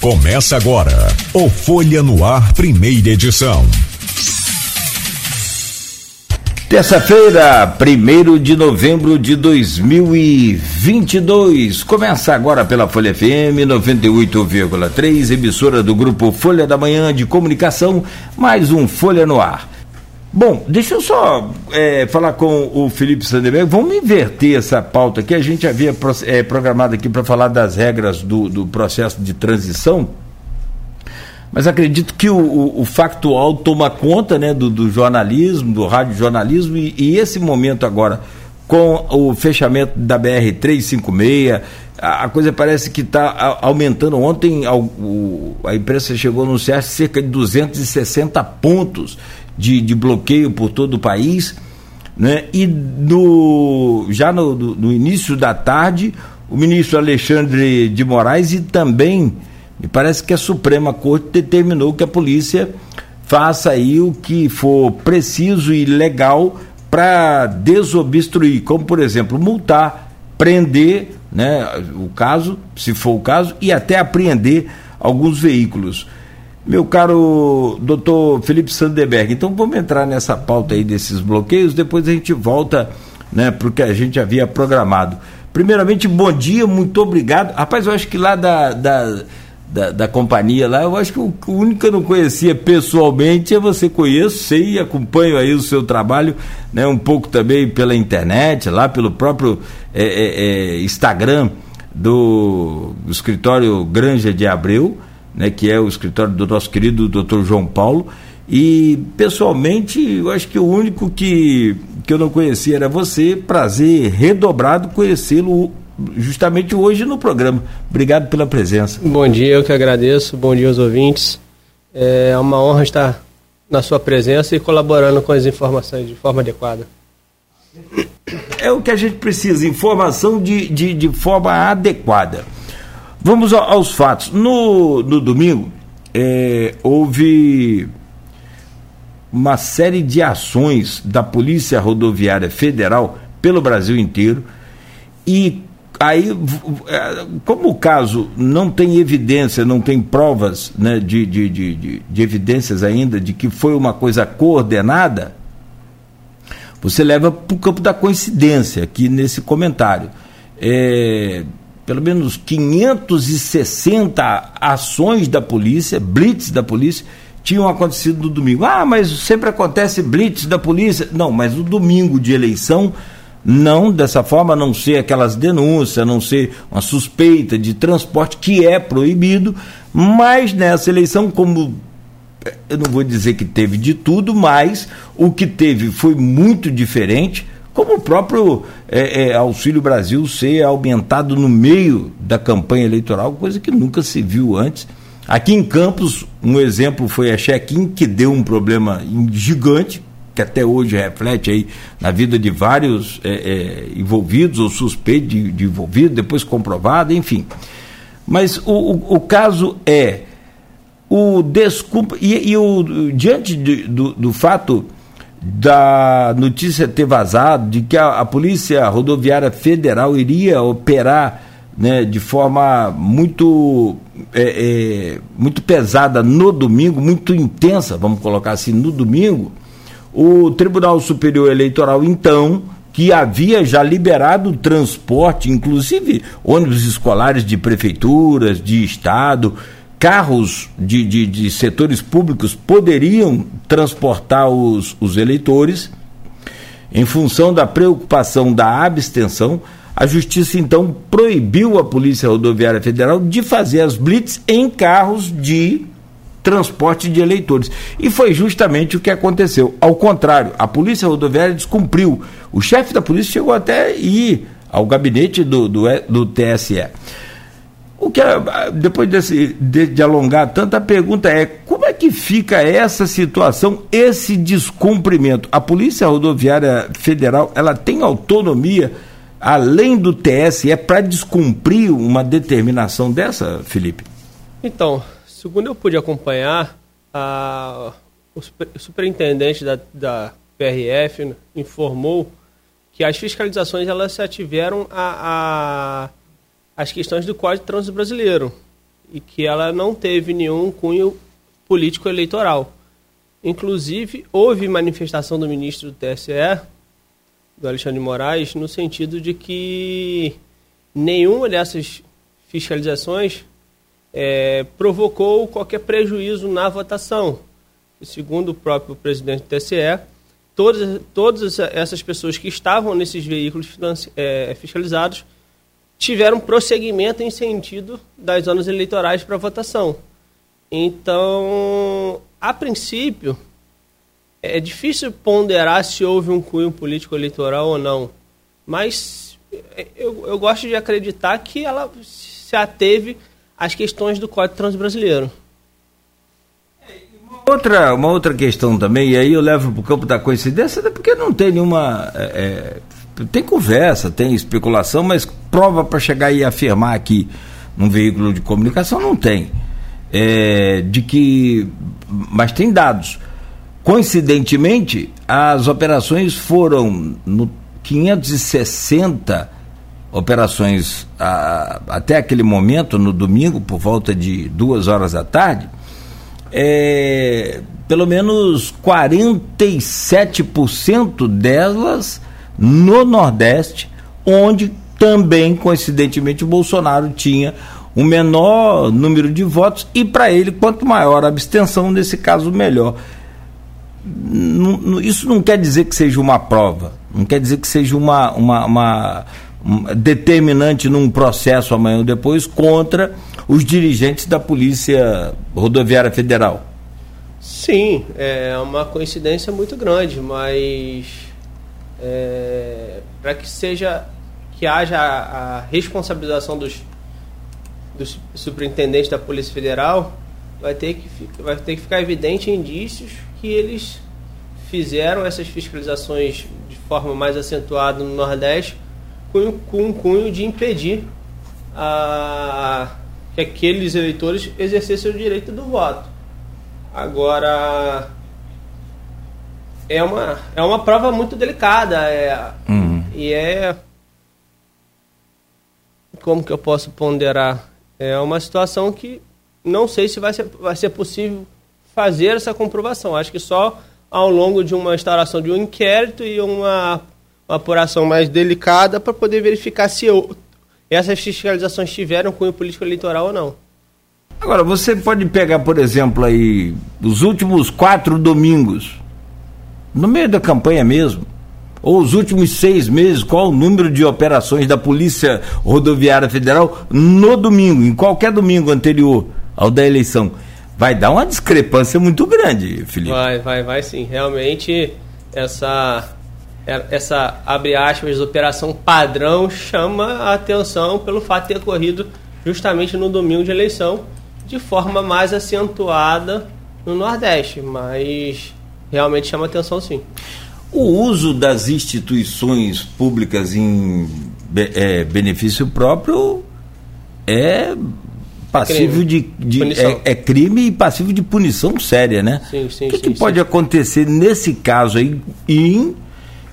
Começa agora o Folha no Ar, primeira edição. Terça-feira, 1 de novembro de 2022. Começa agora pela Folha FM 98,3, emissora do grupo Folha da Manhã de Comunicação, mais um Folha no Ar. Bom, deixa eu só é, falar com o Felipe Sanderberg. Vamos inverter essa pauta aqui. A gente havia é, programado aqui para falar das regras do, do, processo de transição, mas acredito que o, o, o factual toma conta né, do, do jornalismo, do radiojornalismo, e, e esse momento agora, com o fechamento da BR-356, a, a coisa parece que está aumentando. Ontem a, o, a imprensa chegou a anunciar cerca de 260 pontos de, de bloqueio por todo o país. Né? E no, já no, no, início da tarde, o ministro Alexandre de Moraes e também, me parece que a Suprema Corte determinou que a polícia faça aí o que for preciso e legal para desobstruir, como por exemplo, multar, prender, né, o caso, se for o caso, e até apreender alguns veículos. Meu caro doutor Felipe Sanderberg, então vamos entrar nessa pauta aí desses bloqueios, depois a gente volta né, para o que a gente havia programado. Primeiramente, bom dia, muito obrigado. Rapaz, eu acho que lá da, da, da, da companhia lá, eu acho que o, único que eu não conhecia pessoalmente é você conheço, sei e acompanho aí o seu trabalho, né, um pouco também pela internet, lá pelo próprio é, é, é, Instagram do escritório Granja de Abreu né, que é o escritório do nosso querido Dr. João Paulo. E pessoalmente, eu acho que o único que, que eu não conhecia era você. Prazer redobrado conhecê-lo justamente hoje no programa. Obrigado pela presença. Bom dia, eu que agradeço. Bom dia aos ouvintes. É uma honra estar na sua presença e colaborando com as informações de forma adequada. É o que a gente precisa, informação de, de, de forma adequada. Vamos aos fatos. No, no domingo, é, houve uma série de ações da Polícia Rodoviária Federal pelo Brasil inteiro e aí é, como o caso não tem evidência, não tem provas né, de, de, de, de, evidências ainda de que foi uma coisa coordenada, você leva para o campo da coincidência aqui nesse comentário. É, pelo menos 560 ações da polícia, blitz da polícia, tinham acontecido no domingo. Ah, mas sempre acontece blitz da polícia. Não, mas no domingo de eleição, não dessa forma, a não ser aquelas denúncias, a não ser uma suspeita de transporte que é proibido, mas nessa eleição, como eu não vou dizer que teve de tudo, mas o que teve foi muito diferente como o próprio é, é, Auxílio Brasil ser aumentado no meio da campanha eleitoral, coisa que nunca se viu antes. Aqui em Campos, um exemplo foi a check-in, que deu um problema gigante, que até hoje reflete aí na vida de vários é, é envolvidos ou suspeitos de, de envolvidos, depois comprovado, enfim. Mas o, o, o caso é o desculpa e, e o, diante de, do, do fato da notícia ter vazado de que a, a Polícia Rodoviária Federal iria operar né, de forma muito, é, é, muito pesada no domingo, muito intensa, vamos colocar assim, no domingo, o Tribunal Superior Eleitoral, então, que havia já liberado o transporte, inclusive ônibus escolares de prefeituras, de estado, carros de, de, de setores públicos poderiam transportar os, os eleitores, em função da preocupação da abstenção, a Justiça então proibiu a Polícia Rodoviária Federal de fazer as blitz em carros de transporte de eleitores. E foi justamente o que aconteceu. Ao contrário, a Polícia Rodoviária descumpriu. O chefe da polícia chegou até ir ao gabinete do, do, do TSE. O que depois desse, de, de, alongar tanto, a pergunta é como é que fica essa situação, esse descumprimento? A Polícia Rodoviária Federal ela tem autonomia além do TSE para descumprir uma determinação dessa, Felipe? Então, segundo eu pude acompanhar, a, o, o superintendente da, da PRF informou que as fiscalizações elas se ativeram a, a as questões do Código de Trânsito Brasileiro. e que ela não teve nenhum cunho político eleitoral. Inclusive, houve manifestação do ministro do TSE, do Alexandre Moraes, no sentido de que nenhuma dessas fiscalizações é, provocou qualquer prejuízo na votação. Segundo o próprio presidente do TSE, todas, todas essas pessoas que estavam nesses veículos é, fiscalizados tiveram prosseguimento em sentido das zonas eleitorais para votação. Então, a princípio, é difícil ponderar se houve um cunho político eleitoral ou não, mas é, eu, eu gosto de acreditar que ela se ateve às questões do Código Transbrasileiro. Outra, uma outra questão também, e aí eu levo para o campo da coincidência, porque não tem nenhuma. É, é tem conversa, tem especulação, mas prova para chegar e afirmar aqui num veículo de comunicação não tem. É, de que. Mas tem dados. Coincidentemente, as operações foram no 560 operações a, até aquele momento, no domingo, por volta de duas horas da tarde, é, pelo menos 47% delas no Nordeste, onde também, coincidentemente, o Bolsonaro tinha o menor número de votos e para ele, quanto maior a abstenção, nesse caso, melhor. Isso não quer dizer que seja uma prova, não quer dizer que seja uma, uma, uma determinante num processo amanhã ou depois contra os dirigentes da Polícia Rodoviária Federal. Sim, é uma coincidência muito grande, mas é, para que seja que haja a, a responsabilização dos, dos superintendentes da Polícia Federal, vai ter que vai ter que ficar evidente indícios que eles fizeram essas fiscalizações de forma mais acentuada no Nordeste com, com um cunho de impedir a, que aqueles eleitores exercessem o direito do voto. Agora, é uma, é uma prova muito delicada. É, uhum. E é. Como que eu posso ponderar? É uma situação que não sei se vai ser, vai ser possível fazer essa comprovação. Acho que só ao longo de uma instalação de um inquérito e uma uma apuração mais delicada para poder verificar se eu, essas fiscalizações tiveram cunho político eleitoral ou não. Agora, você pode pegar, por exemplo, aí os últimos quatro domingos, no meio da campanha mesmo, ou os últimos seis meses, qual o número de operações da Polícia Rodoviária Federal no domingo, em qualquer domingo anterior ao da eleição. Vai dar uma discrepância muito grande, Felipe. Vai, vai, vai sim. Realmente, essa é, essa, abre aspas, operação padrão chama a atenção pelo fato de ter ocorrido justamente no domingo de eleição, de forma mais acentuada no Nordeste, mas realmente chama atenção sim. O uso das instituições públicas em é, benefício próprio é passível crime. de, de é, é, crime e passível de punição séria, né? Sim, sim, o que, sim, que pode acontecer nesse caso aí em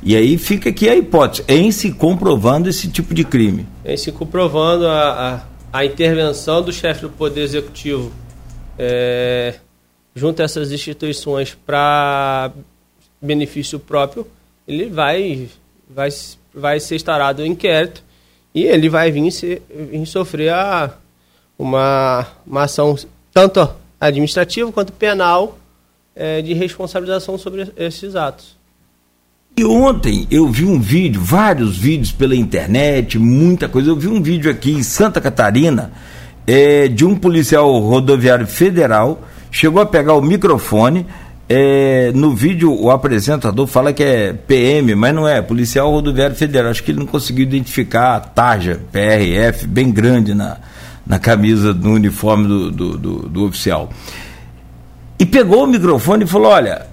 e aí fica aqui a hipótese, em se comprovando esse tipo de crime. Em se comprovando a, a, a intervenção do chefe do Poder Executivo é, junto a essas instituições para benefício próprio, ele vai, vai, vai ser instaurado o inquérito e ele vai vir, se, vir sofrer a, uma, uma ação tanto administrativa quanto penal é, de responsabilização sobre esses atos. E ontem eu vi um vídeo, vários vídeos pela internet, muita coisa. Eu vi um vídeo aqui em Santa Catarina é, de um policial rodoviário federal chegou a pegar o microfone. É, no vídeo o apresentador fala que é PM, mas não é, policial rodoviário federal. Acho que ele não conseguiu identificar a tarja PRF bem grande na, na camisa do uniforme do, do, do, do oficial. E pegou o microfone e falou: Olha,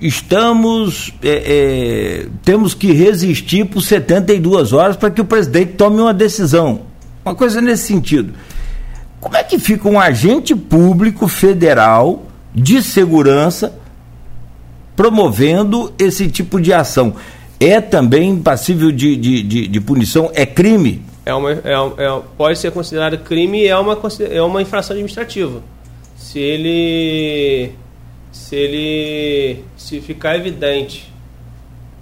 estamos é, é, temos que resistir por 72 horas para que o presidente tome uma decisão. Uma coisa nesse sentido. Como é que fica um agente público federal de segurança promovendo esse tipo de ação? É também passível de, de, de, de punição? É crime? é uma, é, é, pode ser considerado crime e é uma, é uma infração administrativa. Se ele se ele se ficar evidente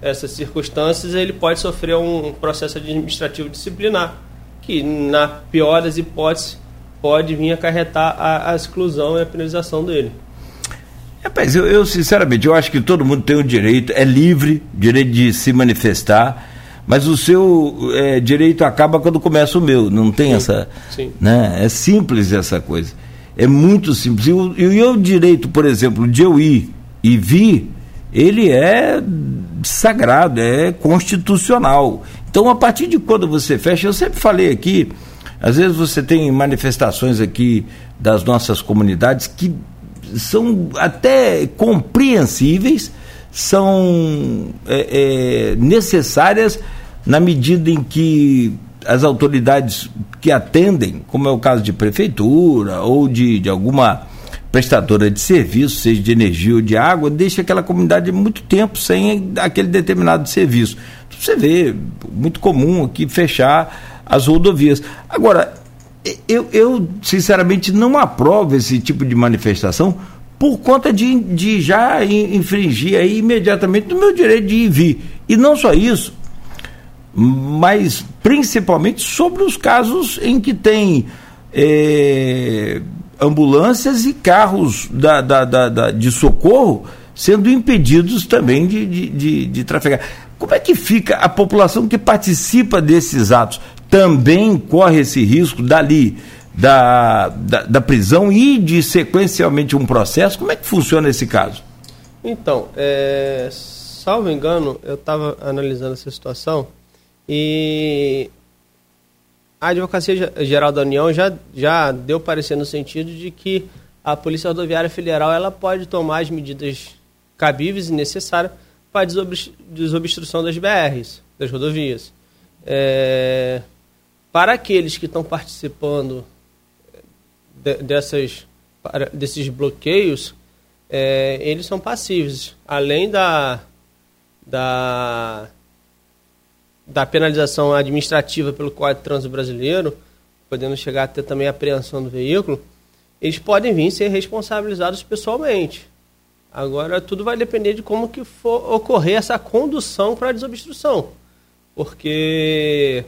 essas circunstâncias, ele pode sofrer um processo administrativo disciplinar, que na pior das hipóteses pode vir acarretar a, a exclusão e a penalização dele. Rapaz, eu, eu, sinceramente, eu acho que todo mundo tem o direito, é livre, direito de se manifestar, mas o seu é, direito acaba quando começa o meu, não tem sim, essa. Sim. Né? É simples essa coisa. É muito simples. E o, e o direito, por exemplo, de eu ir e vir, ele é sagrado, é constitucional. Então, a partir de quando você fecha, eu sempre falei aqui, às vezes você tem manifestações aqui das nossas comunidades que são até compreensíveis, são é, é, necessárias na medida em que as autoridades que atendem, como é o caso de prefeitura ou de, de alguma prestadora de serviço, seja de energia ou de água, deixa aquela comunidade muito tempo sem aquele determinado serviço. Você vê, muito comum aqui fechar as rodovias. Agora, eu, eu sinceramente não aprovo esse tipo de manifestação por conta de, de já infringir aí imediatamente o meu direito de ir e vir. E não só isso, mas principalmente sobre os casos em que tem é, ambulâncias e carros da, da, da, de socorro sendo impedidos também de, de, de, de trafegar. Como é que fica a população que participa desses atos? Também corre esse risco dali da, da, da prisão e de sequencialmente um processo? Como é que funciona esse caso? Então, é, salvo engano, eu estava analisando essa situação e a Advocacia Geral da União já, já deu parecer no sentido de que a Polícia Rodoviária Federal ela pode tomar as medidas cabíveis e necessárias para desobstrução das BRs, das rodovias. É, para aqueles que estão participando de, dessas, para, desses bloqueios, é, eles são passivos. Além da, da da penalização administrativa pelo Código de Trânsito Brasileiro, podendo chegar até também a apreensão do veículo, eles podem vir ser responsabilizados pessoalmente. Agora, tudo vai depender de como que for ocorrer essa condução para a desobstrução. Porque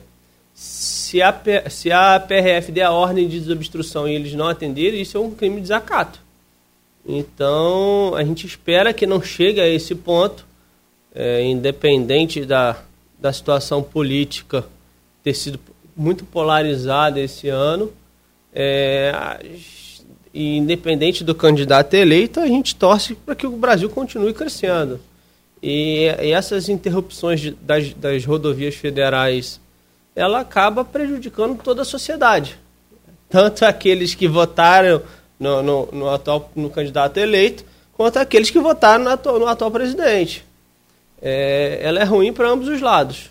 se a, se a PRF der a ordem de desobstrução e eles não atenderem, isso é um crime de desacato. Então, a gente espera que não chegue a esse ponto, é, independente da, da situação política ter sido muito polarizada esse ano. É, e independente do candidato eleito, a gente torce para que o Brasil continue crescendo. E, e essas interrupções de, das, das rodovias federais, ela acaba prejudicando toda a sociedade. Tanto aqueles que votaram no, no, no atual no candidato eleito, quanto aqueles que votaram no atual, no atual presidente é, ela é ruim para ambos os lados.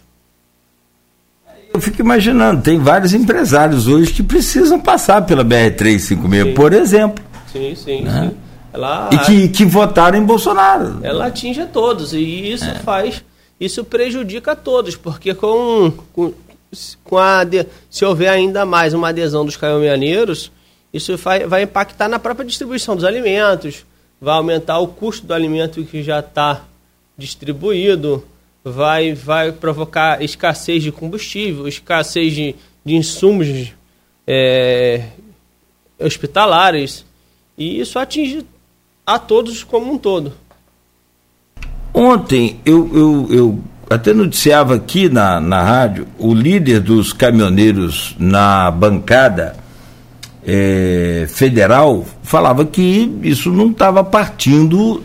Eu fico imaginando, tem vários empresários hoje que precisam passar pela BR-356, sim. por exemplo. Sim, sim, né? sim. Ela, e que, que votaram em Bolsonaro. Ela atinge a todos, e isso é. faz, isso prejudica a todos, porque com, com, com a, se houver ainda mais uma adesão dos caminhoneiros, isso vai, vai impactar na própria distribuição dos alimentos, vai aumentar o custo do alimento que já está distribuído, vai, vai provocar escassez de combustível, escassez de, de insumos é, hospitalares, e isso atinge a todos como um todo. Ontem eu, eu, eu até noticiava aqui na, na rádio o líder dos caminhoneiros na bancada é, federal falava que isso não estava partindo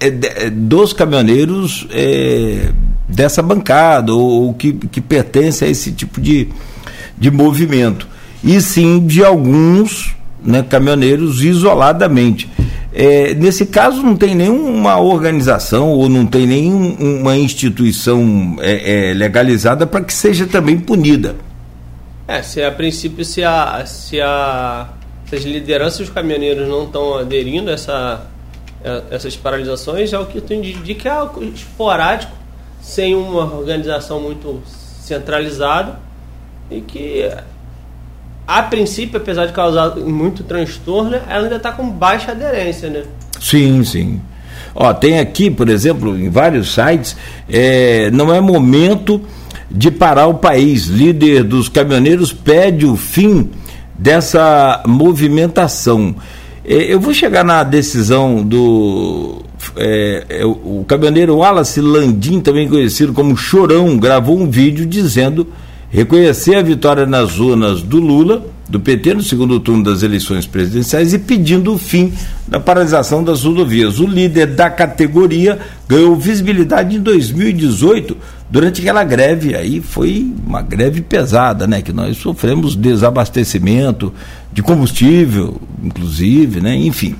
é, é, dos caminhoneiros é, dessa bancada ou, ou, que, que pertence a esse tipo de, de movimento, e sim de alguns né, caminhoneiros isoladamente. É, nesse caso, não tem nenhuma organização ou não tem nenhuma instituição é, é, legalizada para que seja também punida. É, se a princípio, se, a, se, a, se as lideranças dos caminhoneiros não estão aderindo a essa é, essas paralisações é o que tu indica é algo esporádico, sem uma organização muito centralizada e que a princípio, apesar de causar muito transtorno, ela ainda está com baixa aderência, né? Sim, sim. Ó, tem aqui, por exemplo, em vários sites, é, não é momento de parar o país. Líder dos caminhoneiros pede o fim dessa movimentação. É, eu vou chegar na decisão do. É, é, o caminhoneiro Wallace Landim, também conhecido como Chorão, gravou um vídeo dizendo reconhecer a vitória nas zonas do Lula, do PT, no segundo turno das eleições presidenciais e pedindo o fim da paralisação das rodovias. O líder da categoria ganhou visibilidade em 2018 durante aquela greve. Aí foi uma greve pesada, né? Que nós sofremos desabastecimento de combustível, inclusive, né? Enfim.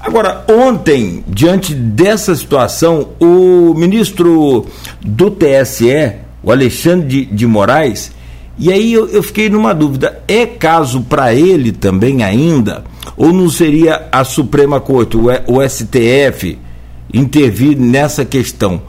Agora, ontem, diante dessa situação, o ministro do TSE, o Alexandre de, de Moraes, e aí eu, eu, fiquei numa dúvida: é caso para ele também ainda? Ou não seria a Suprema Corte, o, o STF, intervir nessa questão?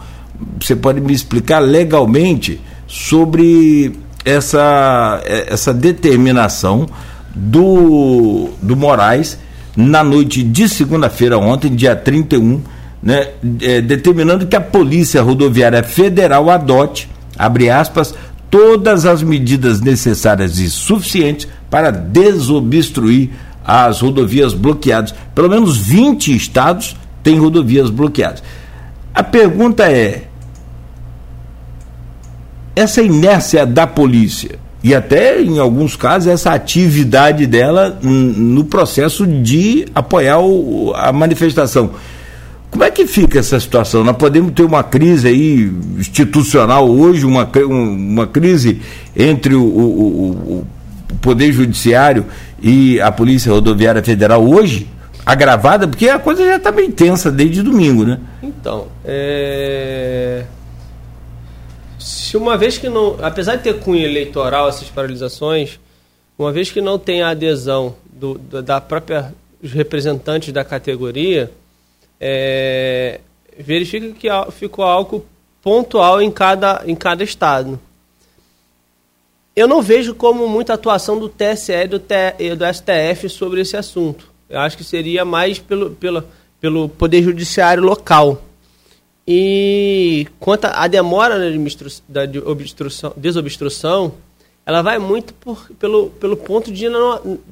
Você pode me explicar legalmente sobre essa, essa determinação do, do Moraes na noite de segunda-feira, ontem, dia 31, né, é, determinando que a Polícia Rodoviária Federal adote abre aspas, todas as medidas necessárias e suficientes para desobstruir as rodovias bloqueadas. Pelo menos 20 estados têm rodovias bloqueadas. A pergunta é: essa inércia da polícia e até em alguns casos essa atividade dela no processo de apoiar o, a manifestação como é que fica essa situação? Nós podemos ter uma crise aí institucional hoje, uma, uma crise entre o, o, o Poder Judiciário e a Polícia Rodoviária Federal hoje, agravada, porque a coisa já está bem tensa desde domingo, né? Então, é... se uma vez que não, apesar de ter cunho eleitoral essas paralisações, uma vez que não tem a adesão do, da própria os representantes da categoria, é, verifica que ficou algo pontual em cada, em cada estado. Eu não vejo como muita atuação do TSE e do, do STF sobre esse assunto. Eu acho que seria mais pelo, pelo, pelo Poder Judiciário local. E quanto à demora da obstrução, desobstrução, ela vai muito por, pelo, pelo ponto de,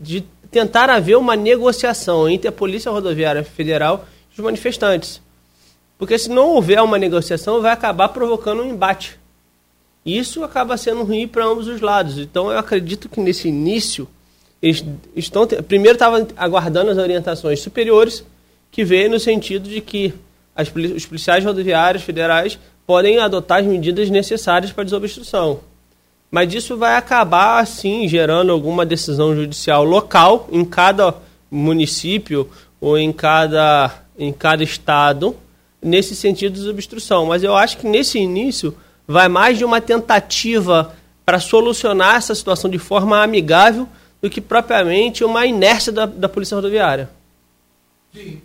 de tentar haver uma negociação entre a Polícia Rodoviária Federal dos manifestantes. Porque se não houver uma negociação, vai acabar provocando um embate. Isso acaba sendo ruim para ambos os lados. Então eu acredito que nesse início eles estão primeiro estavam aguardando as orientações superiores que veio no sentido de que as, os policiais rodoviários federais podem adotar as medidas necessárias para desobstrução. Mas isso vai acabar, assim, gerando alguma decisão judicial local em cada município ou em cada em cada estado nesse sentido de obstrução. Mas eu acho que nesse início vai mais de uma tentativa para solucionar essa situação de forma amigável do que propriamente uma inércia da, da Polícia Rodoviária. Sim.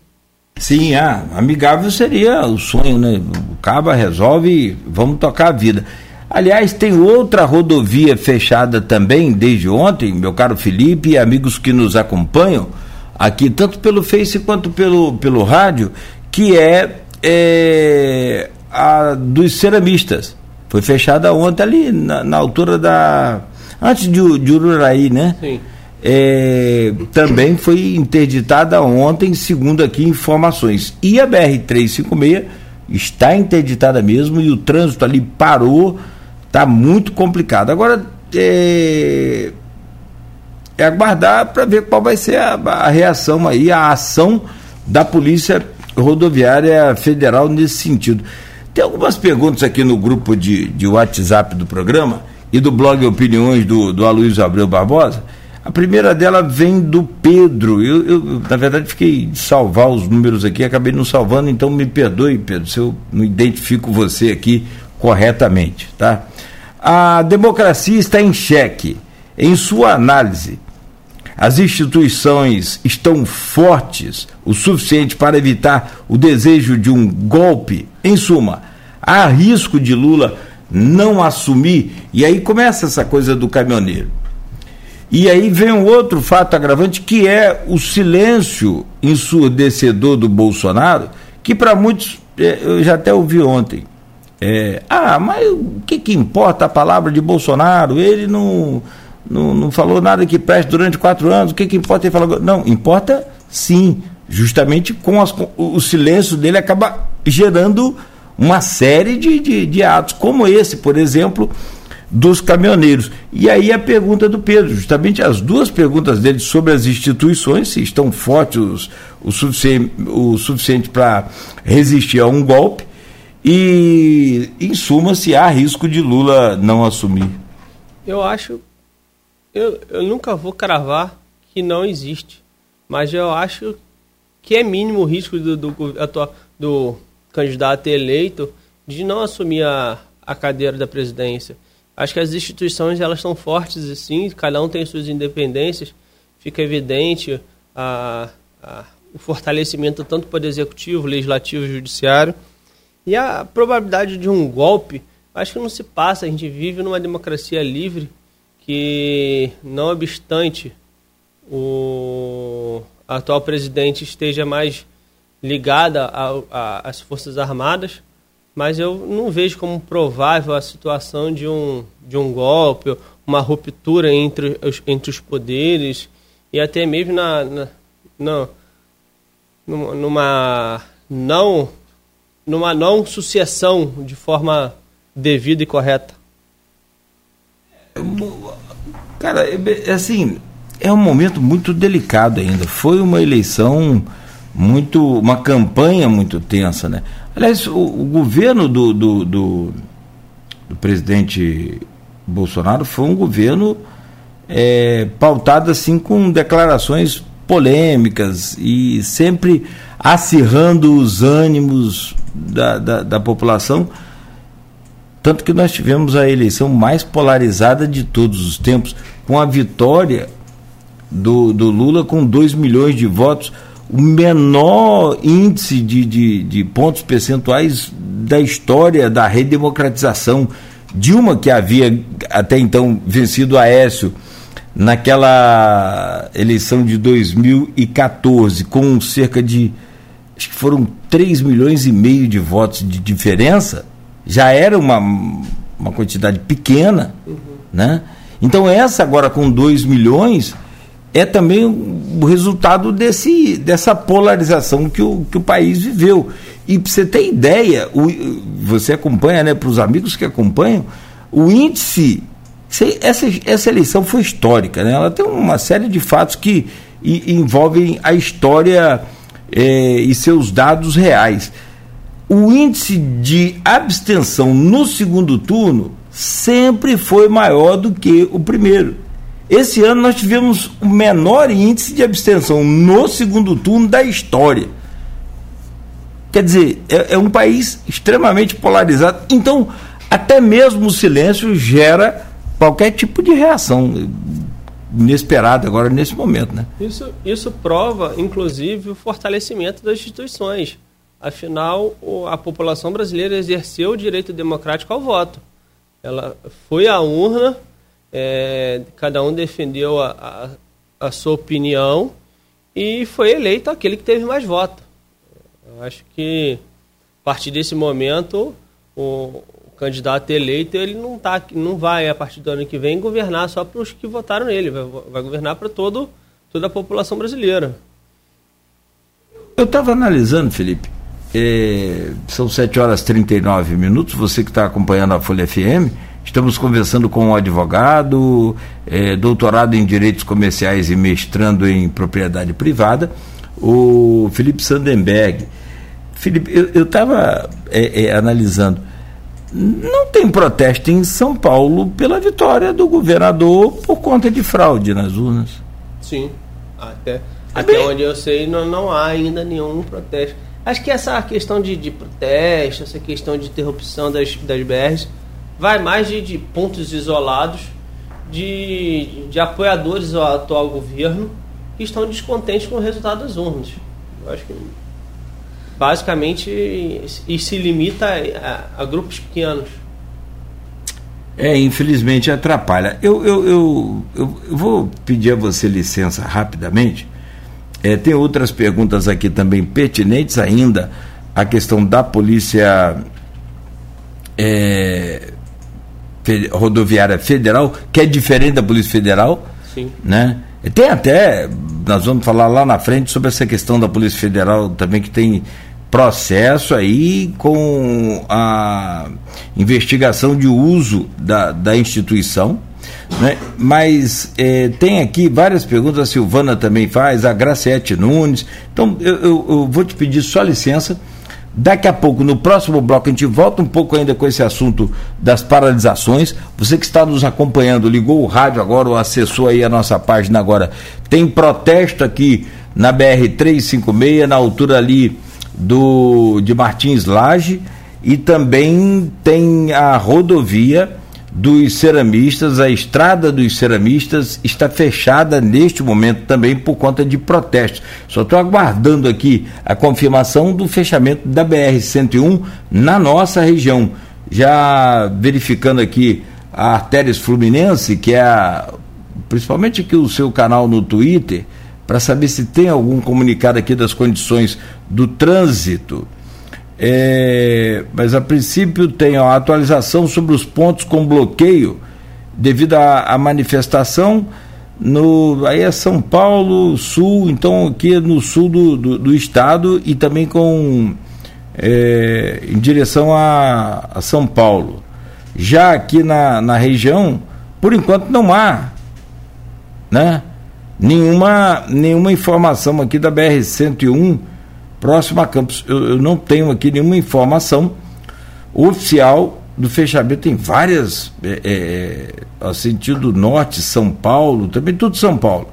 Sim, ah, amigável seria o sonho, né? O Caba resolve, vamos tocar a vida. Aliás, tem outra rodovia fechada também desde ontem, meu caro Felipe e amigos que nos acompanham aqui, tanto pelo Face quanto pelo, pelo rádio, que é, é a dos ceramistas. Foi fechada ontem ali na, na altura da. Antes de, de Ururaí, né? Sim. É, também foi interditada ontem, segundo aqui informações. E a BR-356 está interditada mesmo e o trânsito ali parou, está muito complicado. Agora, é, é aguardar para ver qual vai ser a, a, reação aí, a ação da Polícia Rodoviária Federal nesse sentido. Tem algumas perguntas aqui no grupo de, de WhatsApp do programa e do blog Opiniões do, do Aloysio Abreu Barbosa. A primeira dela vem do Pedro. Eu, eu, na verdade, fiquei de salvar os números aqui, acabei não salvando, então me perdoe, Pedro, se eu não identifico você aqui corretamente, tá? A democracia está em xeque. Em sua análise, as instituições estão fortes o suficiente para evitar o desejo de um golpe? Em suma, há risco de Lula não assumir, e aí começa essa coisa do caminhoneiro. E aí vem um outro fato agravante que é o silêncio ensurdecedor do Bolsonaro, que para muitos, é, eu já até ouvi ontem. É, ah, mas o que, que importa a palavra de Bolsonaro? Ele não, não, não falou nada que preste durante quatro anos, o que, que importa ele falar? Não, importa sim, justamente com as, o silêncio dele acaba gerando uma série de, de, de atos, como esse, por exemplo, dos caminhoneiros. E aí a pergunta do Pedro, justamente as duas perguntas dele sobre as instituições, se estão fortes o, suficiente, o suficiente para resistir a um golpe, e, em suma, se há risco de Lula não assumir. Eu acho. Eu, eu nunca vou cravar que não existe, mas eu acho que é mínimo o risco do, do, do, do candidato eleito de não assumir a, a cadeira da presidência. Acho que as instituições elas estão fortes assim, cada um tem suas independências, fica evidente a, a, o fortalecimento tanto do poder executivo, legislativo e judiciário. E a probabilidade de um golpe, acho que não se passa, a gente vive numa democracia livre que, não obstante o atual presidente esteja mais ligada às Forças Armadas, mas eu não vejo como provável a situação de um, de um golpe, uma ruptura entre os, entre os poderes e até mesmo na, na, na numa não numa não sucessão de forma devida e correta. Cara, é, assim, é um momento muito delicado ainda. Foi uma eleição muito, uma campanha muito tensa, né? Aliás, o, o governo do, do, do, do, presidente Bolsonaro foi um governo é, pautado assim com declarações polêmicas e sempre acirrando os ânimos da, da, da população. Tanto que nós tivemos a eleição mais polarizada de todos os tempos, com a vitória do, do Lula com 2 milhões de votos o menor índice de, de, de pontos percentuais da história da redemocratização. Dilma, que havia até então vencido Aécio naquela eleição de 2014, com cerca de, acho que foram 3 milhões e meio de votos de diferença, já era uma, uma quantidade pequena, uhum. né? Então essa agora com 2 milhões é também o resultado desse, dessa polarização que o, que o país viveu. E para você ter ideia, o, você acompanha, né, para os amigos que acompanham, o índice. Essa, essa eleição foi histórica, né? ela tem uma série de fatos que e, envolvem a história é, e seus dados reais. O índice de abstenção no segundo turno sempre foi maior do que o primeiro. Esse ano nós tivemos o menor índice de abstenção no segundo turno da história. Quer dizer, é, é um país extremamente polarizado. Então, até mesmo o silêncio gera qualquer tipo de reação inesperada agora nesse momento, né? Isso, isso prova, inclusive, o fortalecimento das instituições. Afinal, a população brasileira exerceu o direito democrático ao voto. Ela foi à urna é, cada um defendeu a, a, a, sua opinião e foi eleito aquele que teve mais votos. Eu acho que a partir desse momento o, o, candidato eleito ele não tá, não vai a partir do ano que vem governar só para os que votaram nele, vai, vai governar para todo toda a população brasileira. Eu estava analisando, Felipe. É, são 7 horas e 39 minutos. Você que está acompanhando a Folha FM Estamos conversando com um advogado, é, doutorado em Direitos Comerciais e mestrando em Propriedade Privada, o Felipe Sandenberg. Felipe, eu estava é, é, analisando. Não tem protesto em São Paulo pela vitória do governador por conta de fraude nas urnas. Sim, até, é até bem... onde eu sei não, não há ainda nenhum protesto. Acho que essa questão de, de protesto, essa questão de interrupção das, das BRs, vai mais de, de pontos isolados de, de apoiadores ao atual governo que estão descontentes com o resultado das urnas. Eu acho que basicamente e se limita a, a, grupos pequenos. É, infelizmente atrapalha. Eu, eu, eu, eu, eu vou pedir a você licença rapidamente. É, tem outras perguntas aqui também pertinentes ainda. A questão da polícia é, rodoviária federal, que é diferente da Polícia Federal. Sim. Né? Tem até, nós vamos falar lá na frente sobre essa questão da Polícia Federal também, que tem processo aí com a investigação de uso da, da instituição. Né? Mas é, tem aqui várias perguntas, a Silvana também faz, a Graciete Nunes. Então eu, eu, eu vou te pedir só licença. Daqui a pouco, no próximo bloco, a gente volta um pouco ainda com esse assunto das paralisações. Você que está nos acompanhando, ligou o rádio agora ou acessou aí a nossa página agora. Tem protesto aqui na BR 356, na altura ali do de Martins Lage e também tem a rodovia dos ceramistas, a estrada dos ceramistas está fechada neste momento também por conta de protestos. Só estou aguardando aqui a confirmação do fechamento da BR-101 na nossa região. Já verificando aqui a Artérias Fluminense, que é a, principalmente aqui o seu canal no Twitter, para saber se tem algum comunicado aqui das condições do trânsito. É, mas a princípio tem a atualização sobre os pontos com bloqueio devido à, manifestação. No, aí é São Paulo, Sul, então aqui no sul do, do, do estado e também com é, em direção a, a, São Paulo. Já aqui na, na região, por enquanto não há, né? nenhuma, nenhuma informação aqui da BR-101 próximo a Campos. Eu, eu, não tenho aqui nenhuma informação oficial do fechamento. Tem várias, é, é, ao sentido norte, São Paulo, também tudo São Paulo.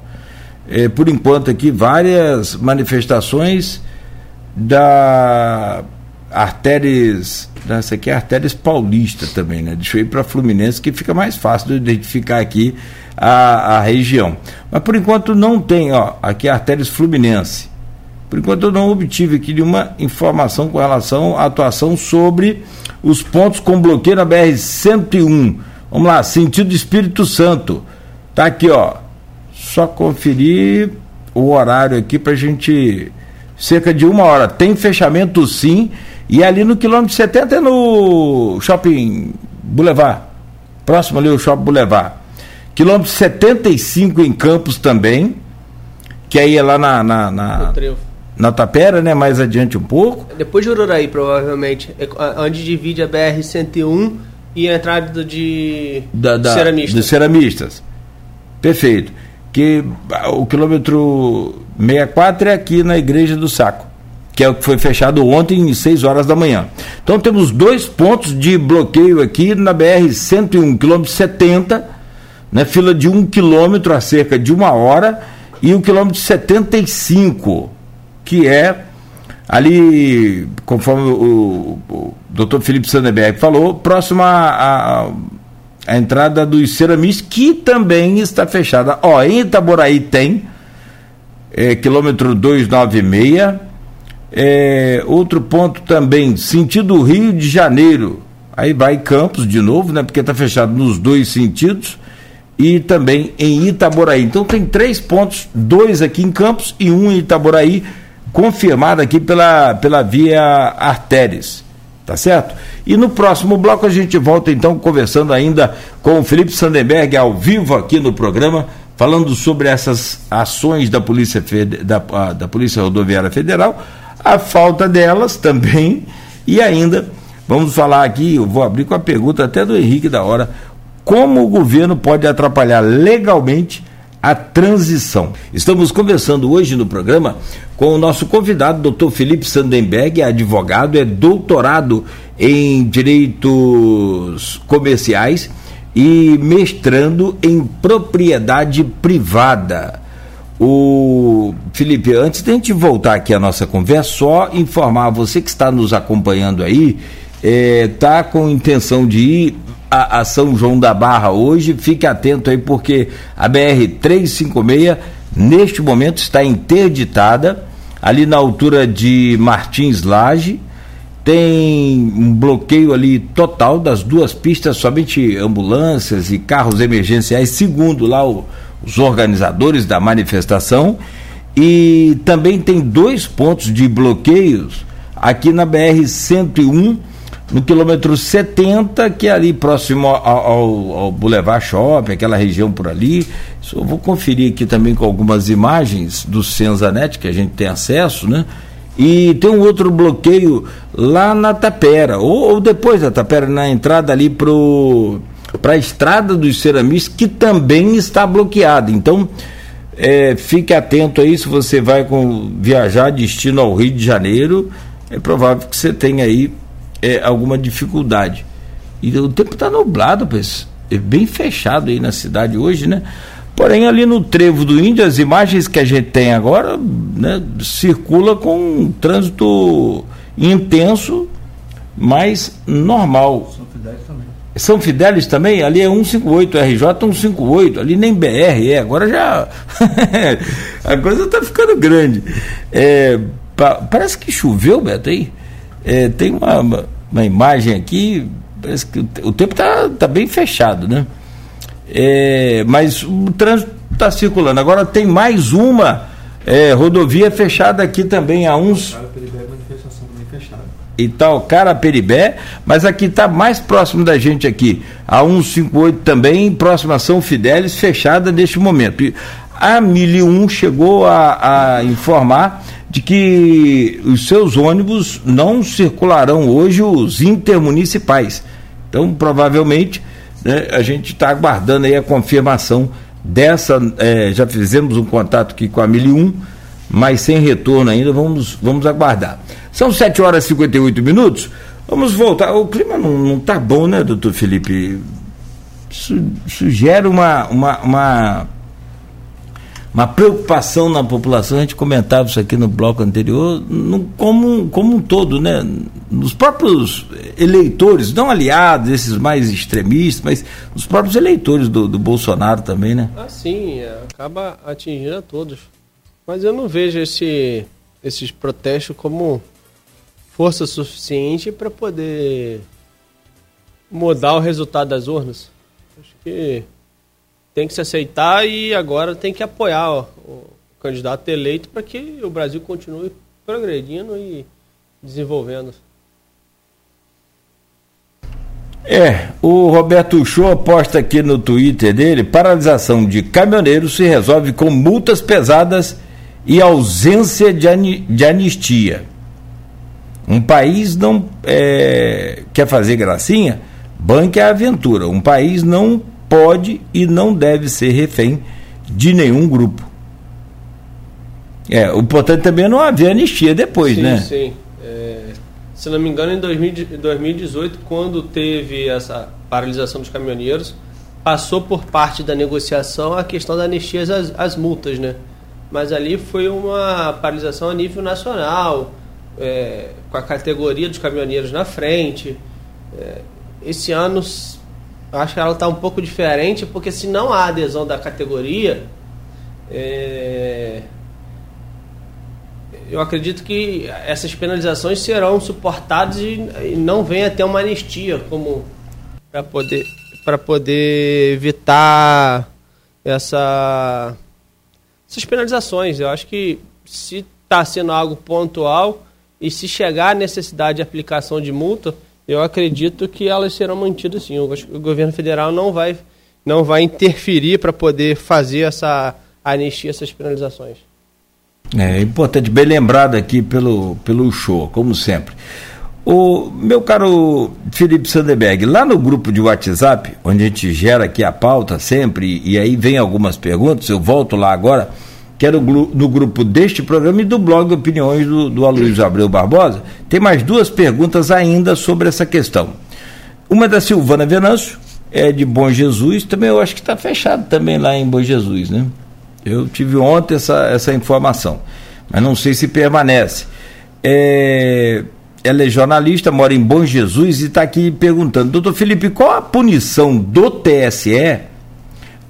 É, por enquanto aqui, várias manifestações da artérias, essa aqui é artérias paulista também, né? Deixa eu ir para Fluminense que fica mais fácil de identificar aqui a, a região. Mas por enquanto não tem, ó, aqui artérias Fluminense. Por enquanto eu não obtive aqui nenhuma informação com relação à atuação sobre os pontos com bloqueio na BR-101. Vamos lá, sentido Espírito Santo. Tá aqui, ó. Só conferir o horário aqui para a gente. Cerca de uma hora. Tem fechamento sim. E ali no quilômetro 70 é no Shopping Boulevard. Próximo ali o Shopping Boulevard. Quilômetro 75 em Campos também, que aí é lá na. na, na, na Tapera, né? Mais adiante um pouco. Depois de Ururaí, provavelmente. É, onde divide a BR-101 e a entrada de da, da, ceramistas. Dos ceramistas. Perfeito. Que o quilômetro 64 é aqui na Igreja do Saco, que é o que foi fechado ontem às 6 horas da manhã. Então temos dois pontos de bloqueio aqui na BR-101, quilômetro 70 né, fila de um quilômetro a cerca de uma hora, e o quilômetro 75, que é ali, conforme o, o doutor Felipe Sanderberg falou, próximo à, entrada dos ceramistas, que também está fechada. Ó, em Itaboraí tem, é, quilômetro 296, é, outro ponto também, sentido Rio de Janeiro, aí vai Campos de novo, né, porque está fechado nos dois sentidos, e também em Itaboraí. Então tem três pontos, dois aqui em Campos e um em Itaboraí, confirmado aqui pela, pela via Artéries. Tá certo? E no próximo bloco a gente volta então conversando ainda com o Felipe Sandenberg ao vivo aqui no programa, falando sobre essas ações da Polícia, da, da Polícia Rodoviária Federal, a falta delas também, e ainda vamos falar aqui, eu vou abrir com a pergunta até do Henrique da hora, como o governo pode atrapalhar legalmente a transição. Estamos conversando hoje no programa com o nosso convidado, Dr. Felipe Sandenberg, advogado, é doutorado em direitos comerciais e mestrando em propriedade privada. O Felipe, antes de a gente voltar aqui à nossa conversa, só informar você que está nos acompanhando aí, está é, com intenção de ir a, a São João da Barra hoje. Fique atento aí, porque a BR-356, neste momento, está interditada ali na altura de Martins Laje tem um bloqueio ali total das duas pistas, somente ambulâncias e carros emergenciais, segundo lá o, os organizadores da manifestação. E também tem dois pontos de bloqueios aqui na BR-101, no quilômetro 70, que é ali próximo ao, ao, ao Boulevard Shopping, aquela região por ali. Vou conferir aqui também com algumas imagens do Senzanet, que a gente tem acesso, né? E tem um outro bloqueio lá na Tapera, ou, ou depois da Tapera, na entrada ali para a estrada dos ceramistas, que também está bloqueada. Então, é, fique atento aí se você vai com, viajar destino ao Rio de Janeiro, é provável que você tenha aí é, alguma dificuldade. E o tempo está nublado, pois, é bem fechado aí na cidade hoje, né? Porém, ali no trevo do Índio, as imagens que a gente tem agora né, circula com um trânsito intenso, mas normal. São Fidélis também. São Fidélis também? Ali é 158, RJ 158, ali nem BR é, agora já. a coisa está ficando grande. É, pa, parece que choveu, Beto, aí. É, tem uma, uma, imagem aqui, parece que o, o tempo está tá bem fechado, né? É, mas o trânsito está circulando. Agora tem mais uma é, rodovia fechada aqui também a uns. E tal, Caraperibé, mas aqui está mais próximo da gente aqui, a 158 também, próxima São Fidélis, fechada neste momento. E a 1001 chegou a, a informar de que os seus ônibus não circularão hoje os intermunicipais. Então, provavelmente, né, a gente está aguardando aí a confirmação dessa. É, já fizemos um contato aqui com a 1001, mas sem retorno ainda, vamos, vamos aguardar. São 7 horas e 58 minutos. Vamos voltar. O clima não está bom, né, doutor Felipe? Gera uma, uma, uma uma preocupação na população, a gente comentava isso aqui no bloco anterior, no, como, como um todo, né? Nos próprios eleitores, não aliados, esses mais extremistas, mas os próprios eleitores do, do Bolsonaro também, né? Ah, sim, é, acaba atingindo a todos. Mas eu não vejo esse, esses protestos como força suficiente para poder mudar o resultado das urnas. Acho que tem que se aceitar e agora tem que apoiar ó, o candidato eleito para que o Brasil continue progredindo e desenvolvendo. É, o Roberto Show aposta aqui no Twitter dele: paralisação de caminhoneiros se resolve com multas pesadas e ausência de, anistia. Um país não é, quer fazer gracinha, banque a aventura. Um país não pode e não deve ser refém de nenhum grupo. É, o importante também é não haver anistia depois, sim, né? Sim, é, se não me engano, em 2018, quando teve essa paralisação dos caminhoneiros, passou por parte da negociação a questão da anistia às, às multas, né? Mas ali foi uma paralisação a nível nacional, é, com a categoria dos caminhoneiros na frente. É, esse ano eu acho que ela está um pouco diferente, porque se não há adesão da categoria, é... eu acredito que essas penalizações serão suportadas e, e não venha até uma anistia como para poder para poder evitar essa essas penalizações. Eu acho que se está sendo algo pontual e se chegar a necessidade de aplicação de multa, eu acredito que elas serão mantidas sim. O governo federal não vai, não vai interferir para poder fazer essa anistia, essas penalizações. É importante, bem lembrado aqui pelo, pelo show, como sempre. O meu caro Felipe Sandeberg, lá no grupo de WhatsApp, onde a gente gera aqui a pauta sempre, e aí vem algumas perguntas, eu volto lá agora que era no grupo deste programa e do blog Opiniões do, do Abreu Barbosa, tem mais duas perguntas ainda sobre essa questão. Uma é da Silvana Venâncio, é de Bom Jesus, também eu acho que está fechado também lá em Bom Jesus, né? Eu tive ontem essa, essa informação, mas não sei se permanece. É, ela é jornalista, mora em Bom Jesus e está aqui perguntando, doutor Felipe, qual a punição do TSE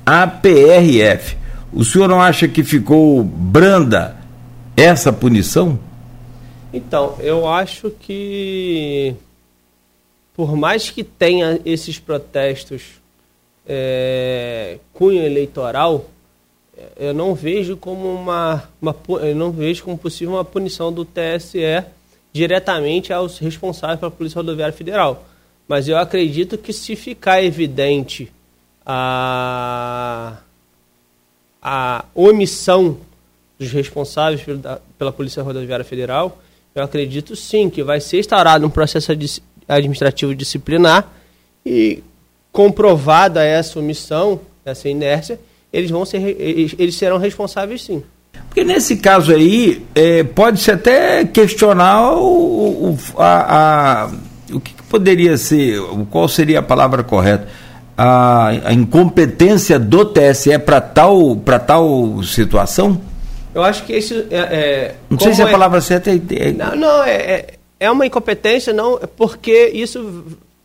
à PRF? O senhor não acha que ficou branda essa punição? Então, eu acho que por mais que tenha esses protestos é, cunho eleitoral, eu não vejo como uma, uma eu não vejo como possível uma punição do TSE diretamente aos responsáveis pela Polícia Rodoviária Federal. Mas eu acredito que se ficar evidente a, a omissão dos responsáveis pela, Polícia Rodoviária Federal, eu acredito sim que vai ser instaurado um processo administrativo disciplinar e comprovada essa omissão, essa inércia, eles vão ser eles serão responsáveis sim. Porque nesse caso aí, é, pode-se até questionar o, o, a, a, o que, que, poderia ser, qual seria a palavra correta? A, a incompetência do TSE para tal, tal situação? Eu acho que isso é. é não sei se a é- palavra certa é. é não, não é, é, é uma incompetência, não, porque isso,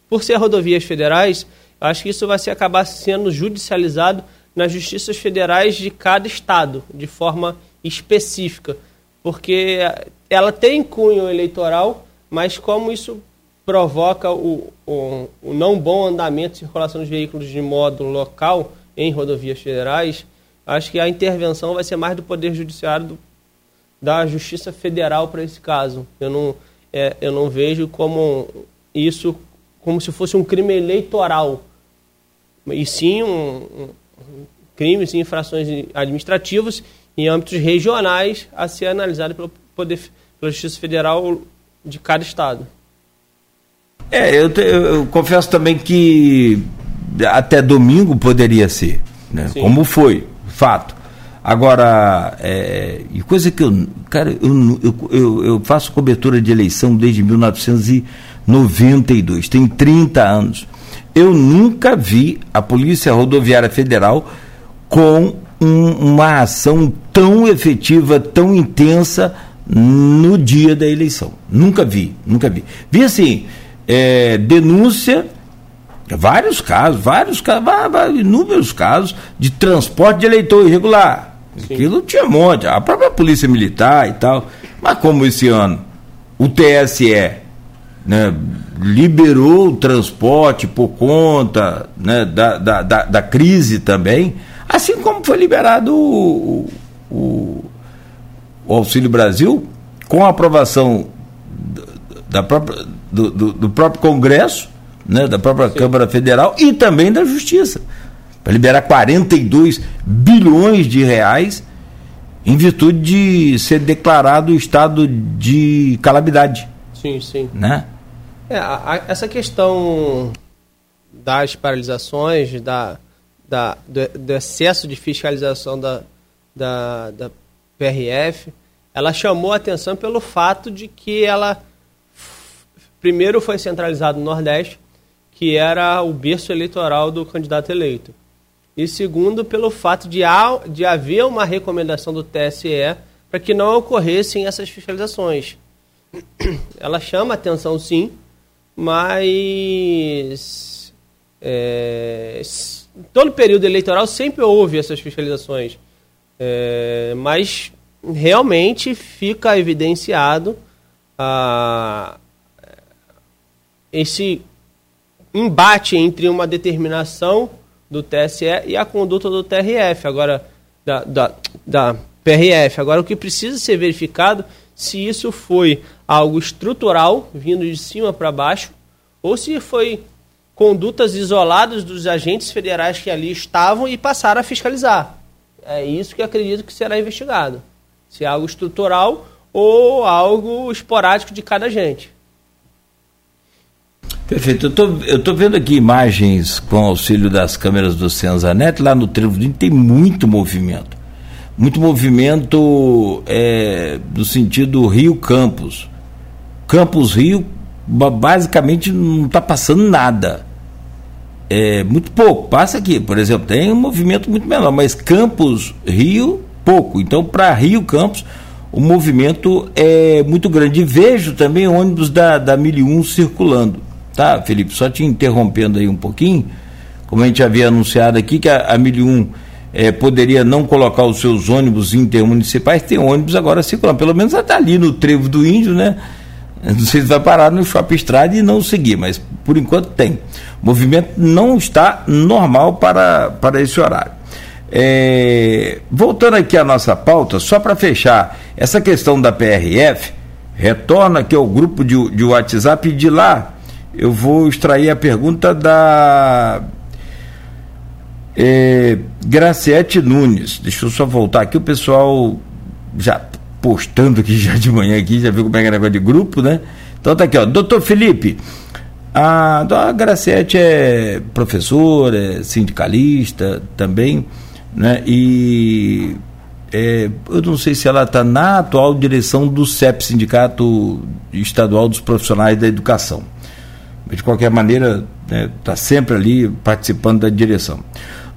por ser rodovias federais, eu acho que isso vai ser, acabar sendo judicializado nas justiças federais de cada estado, de forma específica, porque ela tem cunho eleitoral, mas como isso provoca o, o, o não bom andamento e circulação dos veículos de modo local em rodovias federais, acho que a intervenção vai ser mais do Poder Judiciário do, da Justiça Federal para esse caso. Eu não, é, eu não vejo como isso como se fosse um crime eleitoral, e sim um, um crimes e infrações administrativos em âmbitos regionais a ser analisado pelo poder, pela Justiça Federal de cada estado. É, eu, te, eu confesso também que até domingo poderia ser, né? como foi fato. Agora, é, e coisa que eu. Cara, eu, eu, eu, faço cobertura de eleição desde 1992, tem 30 anos. Eu nunca vi a Polícia Rodoviária Federal com um, uma ação tão efetiva, tão intensa no dia da eleição. Nunca vi, nunca vi. Vi assim, é, denúncia Vários casos, vários casos, inúmeros casos de transporte de eleitor irregular. Sim. Aquilo tinha um monte, a própria polícia militar e tal. Mas como esse ano o TSE né, liberou o transporte por conta né, da, da, da, da, crise também, assim como foi liberado o, o, o Auxílio Brasil com a aprovação da própria, do, do, do próprio Congresso né, da própria Sim. Câmara Federal e também da Justiça, para liberar 42 bilhões de reais em virtude de ser declarado estado de calamidade. Sim, sim. Né? É, a, a, essa questão das paralisações, da, da, do, do excesso de fiscalização da, da, da PRF, ela chamou a atenção pelo fato de que ela primeiro foi centralizado no Nordeste que era o berço eleitoral do candidato eleito. E segundo, pelo fato de, de haver uma recomendação do TSE para que não ocorressem essas fiscalizações. Ela chama atenção, sim, mas é, todo período eleitoral sempre houve essas fiscalizações. É, mas realmente fica evidenciado a, esse embate entre uma determinação do TSE e a conduta do TRF, agora da, da, da PRF. Agora, o que precisa ser verificado se isso foi algo estrutural, vindo de cima para baixo, ou se foi condutas isoladas dos agentes federais que ali estavam e passaram a fiscalizar. É isso que acredito que será investigado. Se é algo estrutural ou algo esporádico de cada agente. Perfeito. Eu tô vendo aqui imagens com auxílio das câmeras do Senzanet, lá no Trevo tem muito movimento. Muito movimento é, no sentido Rio Campos. Campos Rio, basicamente não está passando nada. É muito pouco. Passa aqui, por exemplo, tem um movimento muito menor, mas Campos Rio, pouco. Então, para Rio Campos, o movimento é muito grande. E vejo também ônibus da, da 1001 circulando tá, Felipe? Só te interrompendo aí um pouquinho, como a gente havia anunciado aqui, que a, a 1001 é, poderia não colocar os seus ônibus intermunicipais, tem ônibus agora circulando, pelo menos até ali no Trevo do Índio, né? Não sei se vai parar no Shopping Estrada e não seguir, mas por enquanto tem. O movimento não está normal para, para esse horário. É, voltando aqui à nossa pauta, só para fechar, essa questão da PRF, retorna aqui ao grupo de, de WhatsApp e de lá eu vou extrair a pergunta da é, Graciete Nunes. Deixa eu só voltar aqui, o pessoal já postando aqui já de manhã aqui, já viu como é que é negócio de grupo, né? Então tá aqui, ó. Doutor Felipe, a, a Graciete é professora, é sindicalista também, né? E é, eu não sei se ela está na atual direção do CEP, Sindicato Estadual dos Profissionais da Educação. De qualquer maneira, está né, tá sempre ali participando da direção.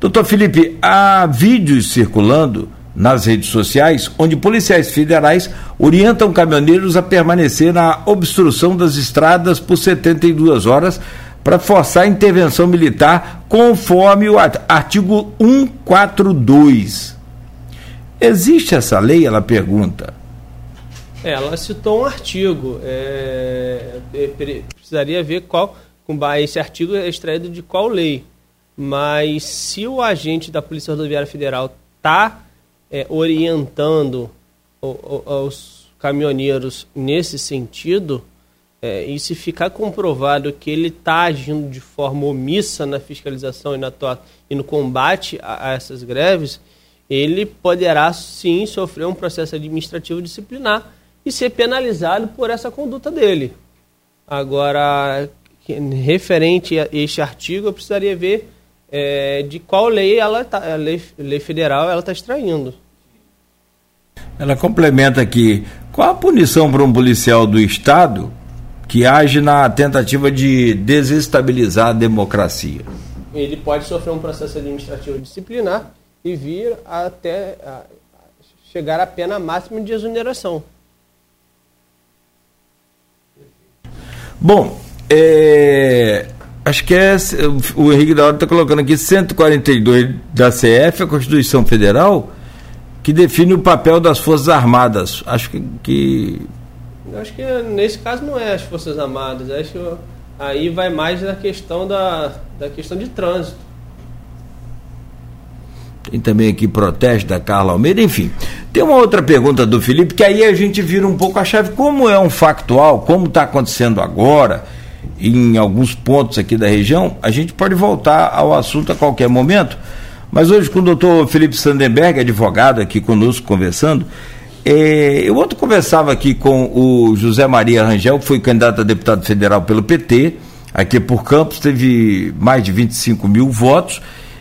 Doutor Felipe, há vídeos circulando nas redes sociais onde policiais federais orientam caminhoneiros a permanecer na obstrução das estradas por 72 horas para forçar a intervenção militar conforme o artigo 142. Existe essa lei? Ela pergunta. É, ela citou um artigo. É, é precisaria ver qual, esse artigo é extraído de qual lei. Mas se o agente da Polícia Rodoviária Federal está é, orientando os caminhoneiros nesse sentido, é, e se ficar comprovado que ele está agindo de forma omissa na fiscalização e, na e no combate a, a, essas greves, ele poderá sim sofrer um processo administrativo disciplinar e ser penalizado por essa conduta dele. Agora, referente a este artigo, eu precisaria ver é, de qual lei ela tá, a lei, lei federal ela está extraindo. Ela complementa aqui qual a punição para um policial do Estado que age na tentativa de desestabilizar a democracia? Ele pode sofrer um processo administrativo disciplinar e vir até a, chegar à pena máxima de exoneração. Bom, é, acho que é, o Henrique da Hora está colocando aqui 142 da CF, a Constituição Federal, que define o papel das Forças Armadas. Acho que. que... Acho que nesse caso não é as Forças Armadas, acho que aí vai mais da questão da, da questão de trânsito. Tem também aqui protesto da Carla Almeida, enfim. Tem uma outra pergunta do Felipe, que aí a gente vira um pouco a chave. Como é um factual, como está acontecendo agora, em alguns pontos aqui da região, a gente pode voltar ao assunto a qualquer momento. Mas hoje, com o doutor Felipe Sandenberg, advogado, aqui conosco conversando, é, eu ontem conversava aqui com o José Maria Rangel, que foi candidato a deputado federal pelo PT, aqui por Campos, teve mais de 25 mil votos,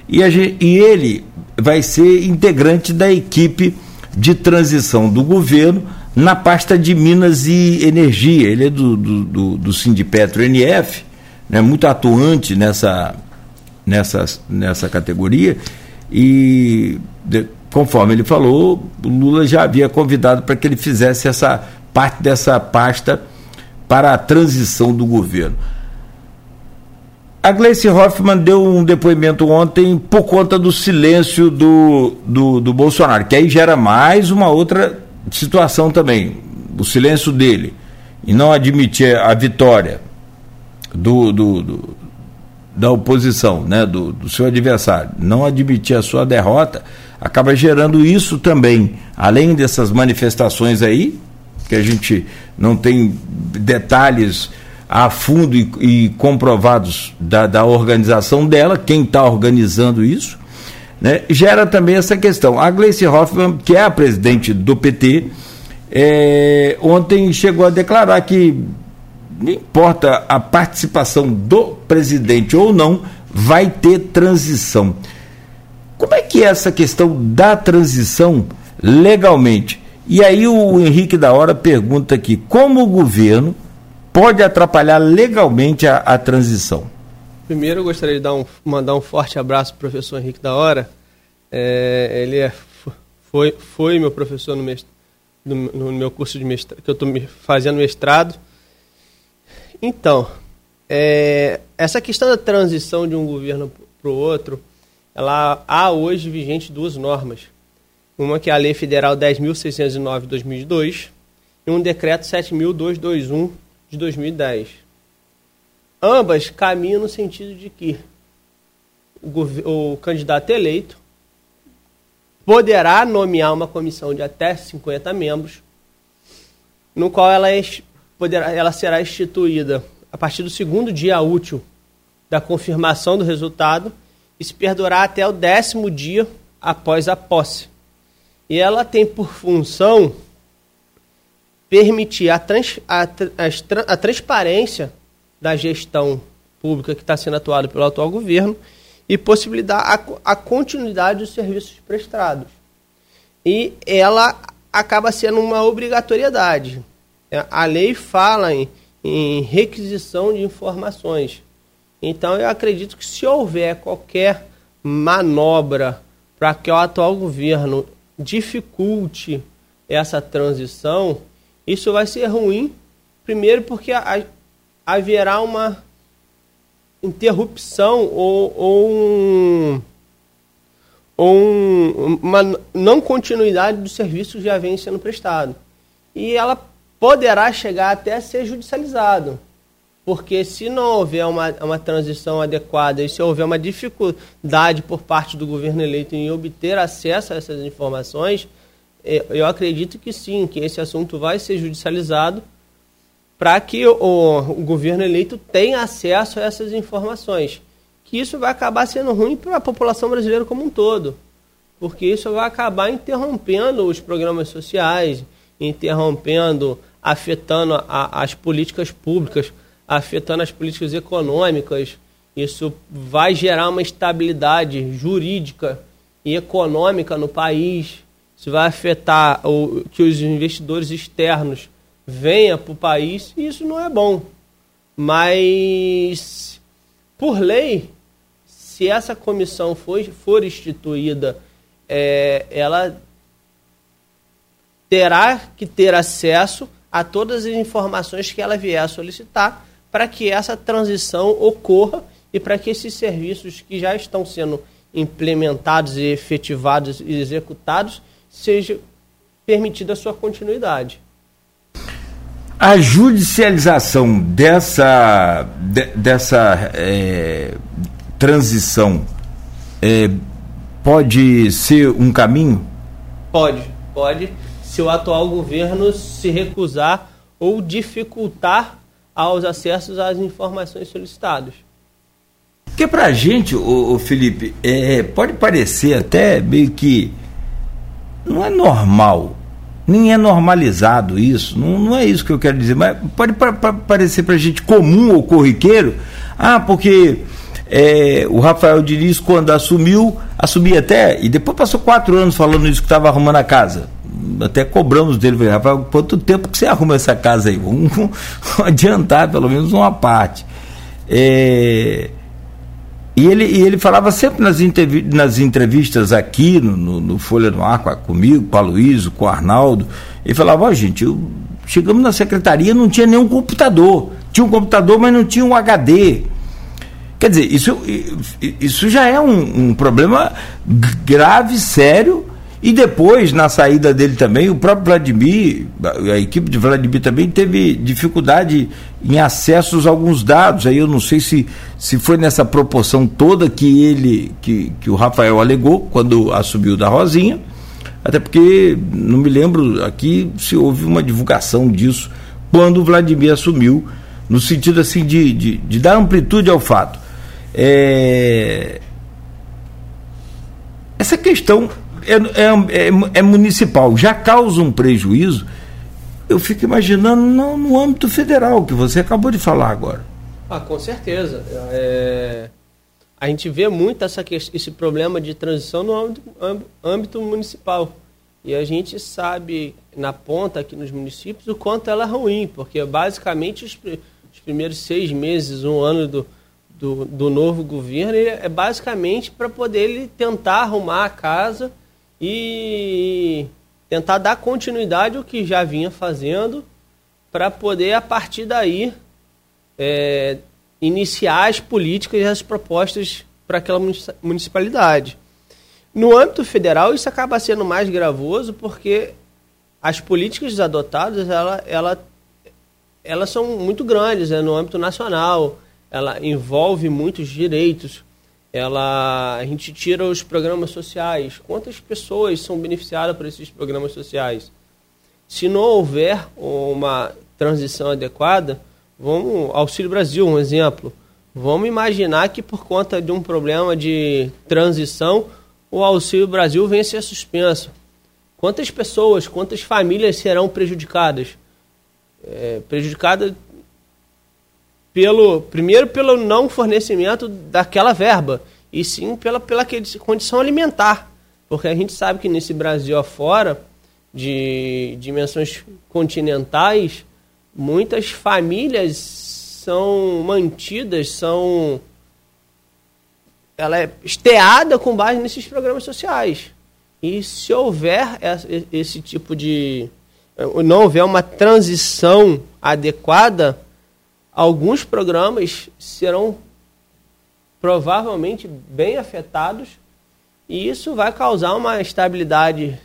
e, gente, e ele vai ser integrante da equipe de transição do governo na pasta de Minas e Energia. Ele é do, do, do, do Sindipetro NF, né, muito atuante nessa, nessa, nessa categoria. E, de, conforme ele falou, Lula já havia convidado para que ele fizesse essa parte dessa pasta para a transição do governo. A Gleice Hoffmann deu um depoimento ontem por conta do silêncio do, do, do Bolsonaro, que aí gera mais uma outra situação também. O silêncio dele e não admitir a vitória do, do, do da oposição, né, do, do seu adversário, não admitir a sua derrota, acaba gerando isso também, além dessas manifestações aí, que a gente não tem detalhes a fundo e, e comprovados da, da, organização dela, quem está organizando isso, né, gera também essa questão. A Gleice Hoffmann, que é a presidente do PT, é, ontem chegou a declarar que não importa a participação do presidente ou não, vai ter transição. Como é que é essa questão da transição legalmente? E aí o Henrique da Hora pergunta aqui, como o governo pode atrapalhar legalmente a, a transição? Primeiro, eu gostaria de dar um, mandar um forte abraço para o professor Henrique da Hora. É, ele é, foi, foi meu professor no, no, no meu curso de mestrado, que eu estou fazendo mestrado. Então, é, essa questão da transição de um governo para o outro, ela há hoje vigente duas normas. Uma que é a Lei Federal 10.609 de 2002 e um Decreto 7.221 de 2010. Ambas caminham no sentido de que o, o candidato eleito poderá nomear uma comissão de até 50 membros, no qual ela, poderá, ela será instituída a partir do segundo dia útil da confirmação do resultado e se perdurar até o décimo dia após a posse. E ela tem por função permitir a, trans, a, a, a transparência da gestão pública que está sendo atuada pelo atual governo e possibilitar a, a continuidade dos serviços prestados. E ela acaba sendo uma obrigatoriedade. A lei fala em, em requisição de informações. Então eu acredito que se houver qualquer manobra para que o atual governo dificulte essa transição, isso vai ser ruim, primeiro porque haverá uma interrupção ou, ou, ou um, uma não continuidade do serviço que já vem sendo prestado. E ela poderá chegar até a ser judicializado. Porque se não houver uma, uma transição adequada e se houver uma dificuldade por parte do governo eleito em obter acesso a essas informações, eu acredito que sim, que esse assunto vai ser judicializado para que o, o, governo eleito tenha acesso a essas informações. Que isso vai acabar sendo ruim para a população brasileira como um todo, porque isso vai acabar interrompendo os programas sociais, interrompendo, afetando a, as políticas públicas, afetando as políticas econômicas. Isso vai gerar uma estabilidade jurídica e econômica no país. Isso vai afetar o, que os investidores externos venha para o país, isso não é bom. Mas, por lei, se essa comissão for, for instituída, é, ela terá que ter acesso a todas as informações que ela vier a solicitar para que essa transição ocorra e para que esses serviços que já estão sendo implementados e efetivados e executados seja permitida a sua continuidade. A judicialização dessa, de, dessa é, transição é, pode ser um caminho? Pode, pode, se o atual governo se recusar ou dificultar aos acessos às informações solicitadas. Porque para a gente, o, Felipe, é, pode parecer até meio que não é normal nem é normalizado isso, não, não é isso que eu quero dizer, mas pode pa, pa, parecer para a gente comum ou corriqueiro, ah, porque é, o Rafael Diniz, quando assumiu, assumia até, e depois passou quatro anos falando isso que estava arrumando a casa. Até cobramos dele, Rafael, quanto tempo que você arruma essa casa aí? Vamos adiantar pelo menos uma parte. É, e ele, e ele falava sempre nas, nas entrevistas aqui no, no, no, Folha no Ar comigo, com a Luísa, com o Arnaldo. Ele falava: Ó, oh, gente, eu, chegamos na secretaria não tinha nenhum computador. Tinha um computador, mas não tinha um HD. Quer dizer, isso, isso já é um, um problema grave, sério, e depois, na saída dele também, o próprio Vladimir, a equipe de Vladimir também teve dificuldade em acessos a alguns dados. Aí eu não sei se, se foi nessa proporção toda que ele, que, que o Rafael alegou quando assumiu da Rosinha, até porque não me lembro aqui se houve uma divulgação disso quando o Vladimir assumiu, no sentido assim de, de, de dar amplitude ao fato. É... Essa questão é, é, é, é, municipal, já causa um prejuízo, eu fico imaginando no, no âmbito federal, que você acabou de falar agora. Ah, com certeza. É, a gente vê muito essa, esse problema de transição no âmbito, âmbito municipal. E a gente sabe, na ponta aqui nos municípios, o quanto ela é ruim, porque basicamente os, os primeiros seis meses, um ano do, do, do novo governo, é basicamente para poder ele tentar arrumar a casa e tentar dar continuidade ao que já vinha fazendo para poder, a partir daí, é, iniciar as políticas e as propostas para aquela municipalidade. No âmbito federal, isso acaba sendo mais gravoso porque as políticas adotadas ela, ela, elas são muito grandes né, no âmbito nacional, ela envolve muitos direitos, ela, a gente tira os programas sociais. Quantas pessoas são beneficiadas por esses programas sociais? Se não houver uma transição adequada, vamos Auxílio Brasil, um exemplo. Vamos imaginar que por conta de um problema de transição, o Auxílio Brasil venha a ser suspenso. Quantas pessoas, quantas famílias serão prejudicadas? É, prejudicadas pelo primeiro pelo não fornecimento daquela verba e sim pela pela condição alimentar, porque a gente sabe que nesse Brasil afora de dimensões continentais, muitas famílias são mantidas, são ela é esteada com base nesses programas sociais. E se houver esse tipo de não houver uma transição adequada, alguns programas serão provavelmente bem afetados e isso vai causar uma estabilidade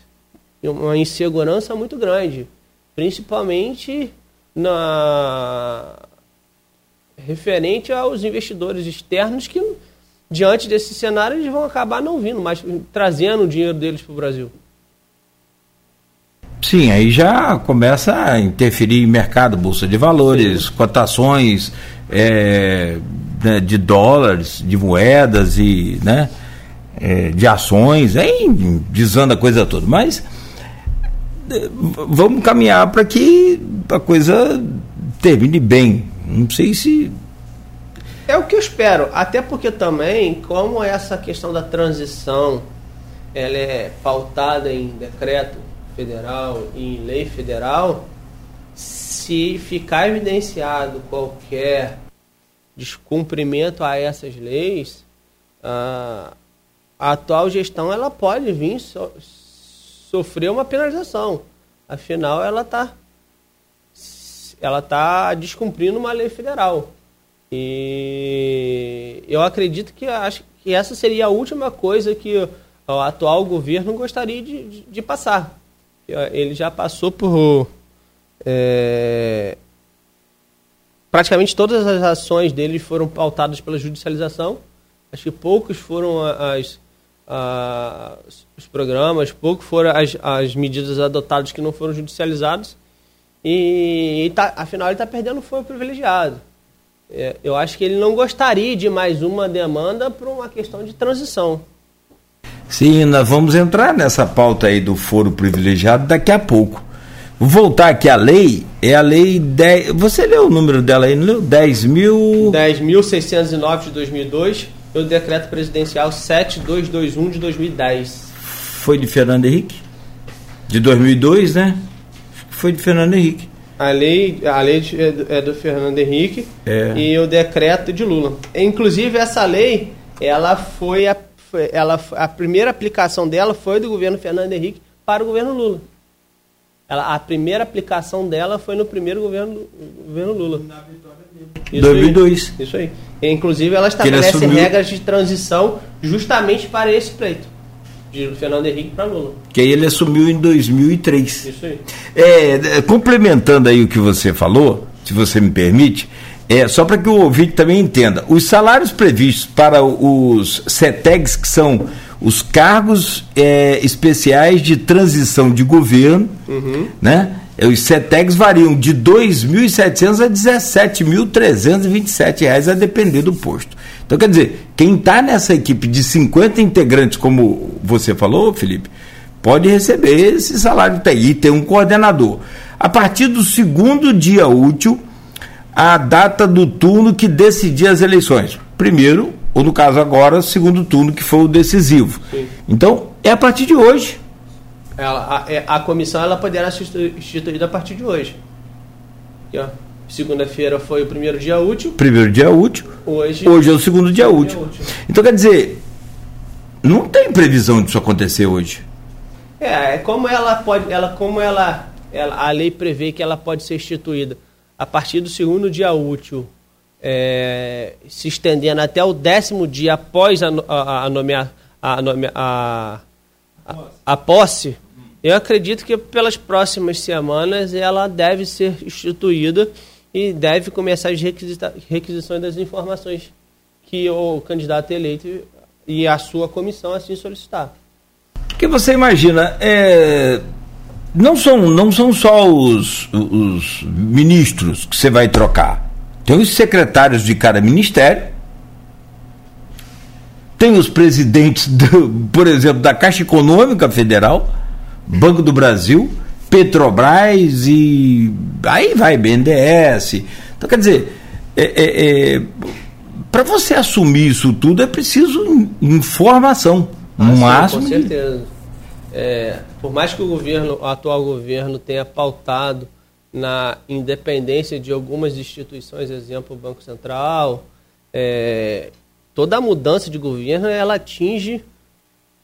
uma insegurança muito grande, principalmente na referente aos investidores externos que diante desse cenário eles vão acabar não vindo, mas trazendo o dinheiro deles para o Brasil. Sim, aí já começa a interferir em mercado, bolsa de valores, Sim. cotações é, né, de dólares, de moedas e né, é, de ações, aí desanda a coisa toda. Mas vamos caminhar para que a coisa termine bem. Não sei se. É o que eu espero, até porque também, como essa questão da transição ela é pautada em decreto federal e em lei federal, se ficar evidenciado qualquer descumprimento a essas leis, a, atual gestão ela pode vir so, sofreu uma penalização. Afinal, ela está ela tá descumprindo uma lei federal. E eu acredito que acho que essa seria a última coisa que o atual governo gostaria de, de, de passar. Ele já passou por é, praticamente todas as ações dele foram pautadas pela judicialização. Acho que poucos foram as, ah, os programas, pouco foram as, as medidas adotadas que não foram judicializadas. E, e tá, afinal ele está perdendo foro privilegiado. É, eu acho que ele não gostaria de mais uma demanda por uma questão de transição. Sim, nós vamos entrar nessa pauta aí do foro privilegiado daqui a pouco. Vou voltar aqui à lei, é a lei 10. Você leu o número dela aí, não leu? 10 mil. 10.609 de 2002 pelo decreto presidencial 7221 de 2010. Foi de Fernando Henrique? De 2002, né? Foi de Fernando Henrique. A lei, a lei é do, é do Fernando Henrique é. e o decreto de Lula. Inclusive essa lei, ela foi a, foi, ela, a primeira aplicação dela foi do governo Fernando Henrique para o governo Lula. Ela, a primeira aplicação dela foi no primeiro governo, governo Lula. Na vitória dele. 2002. Aí, isso aí. Inclusive, ela estabelece assumiu... regras de transição justamente para esse pleito. De Fernando Henrique para Lula. Que aí ele assumiu em 2003. Isso aí. É, é, complementando aí o que você falou, se você me permite, é, só para que o ouvinte também entenda, os salários previstos para os CETEGs, que são os cargos é, especiais de transição de governo, uhum. né? Os CETEGs variam de R$ 2.700 a R$ 17.327, a depender do posto. Então, quer dizer, quem está nessa equipe de 50 integrantes, como você falou, Felipe, pode receber esse salário e ter um coordenador. A partir do segundo dia útil, a data do turno que decidia as eleições. Primeiro, ou no caso agora, segundo turno, que foi o decisivo. Sim. Então, é a partir de hoje. Ela, a, é, a, comissão ela poderá ser instituída a partir de hoje. Segunda-feira foi o primeiro dia útil. Primeiro dia útil. Hoje, hoje é o segundo dia útil. dia útil. Então quer dizer, não tem previsão disso acontecer hoje. É, é como ela pode, ela como ela, ela, a lei prevê que ela pode ser instituída a partir do segundo dia útil é, se estendendo até o décimo dia após a, a, a, nomea, a, a, a, a posse, eu acredito que pelas próximas semanas ela deve ser instituída e deve começar as requisições das informações que o candidato eleito e a sua comissão assim solicitar. Porque você imagina, é, não, são, não são só os, os ministros que você vai trocar. Tem os secretários de cada ministério, tem os presidentes, do, por exemplo, da Caixa Econômica Federal, Banco do Brasil, Petrobras e aí vai BNDES. Então, quer dizer, é, é, é, para você assumir isso tudo é preciso informação. Ah, máximo. Com certeza. É, por mais que o governo, o atual governo, tenha pautado na independência de algumas instituições, exemplo, o Banco Central, é, toda a mudança de governo ela atinge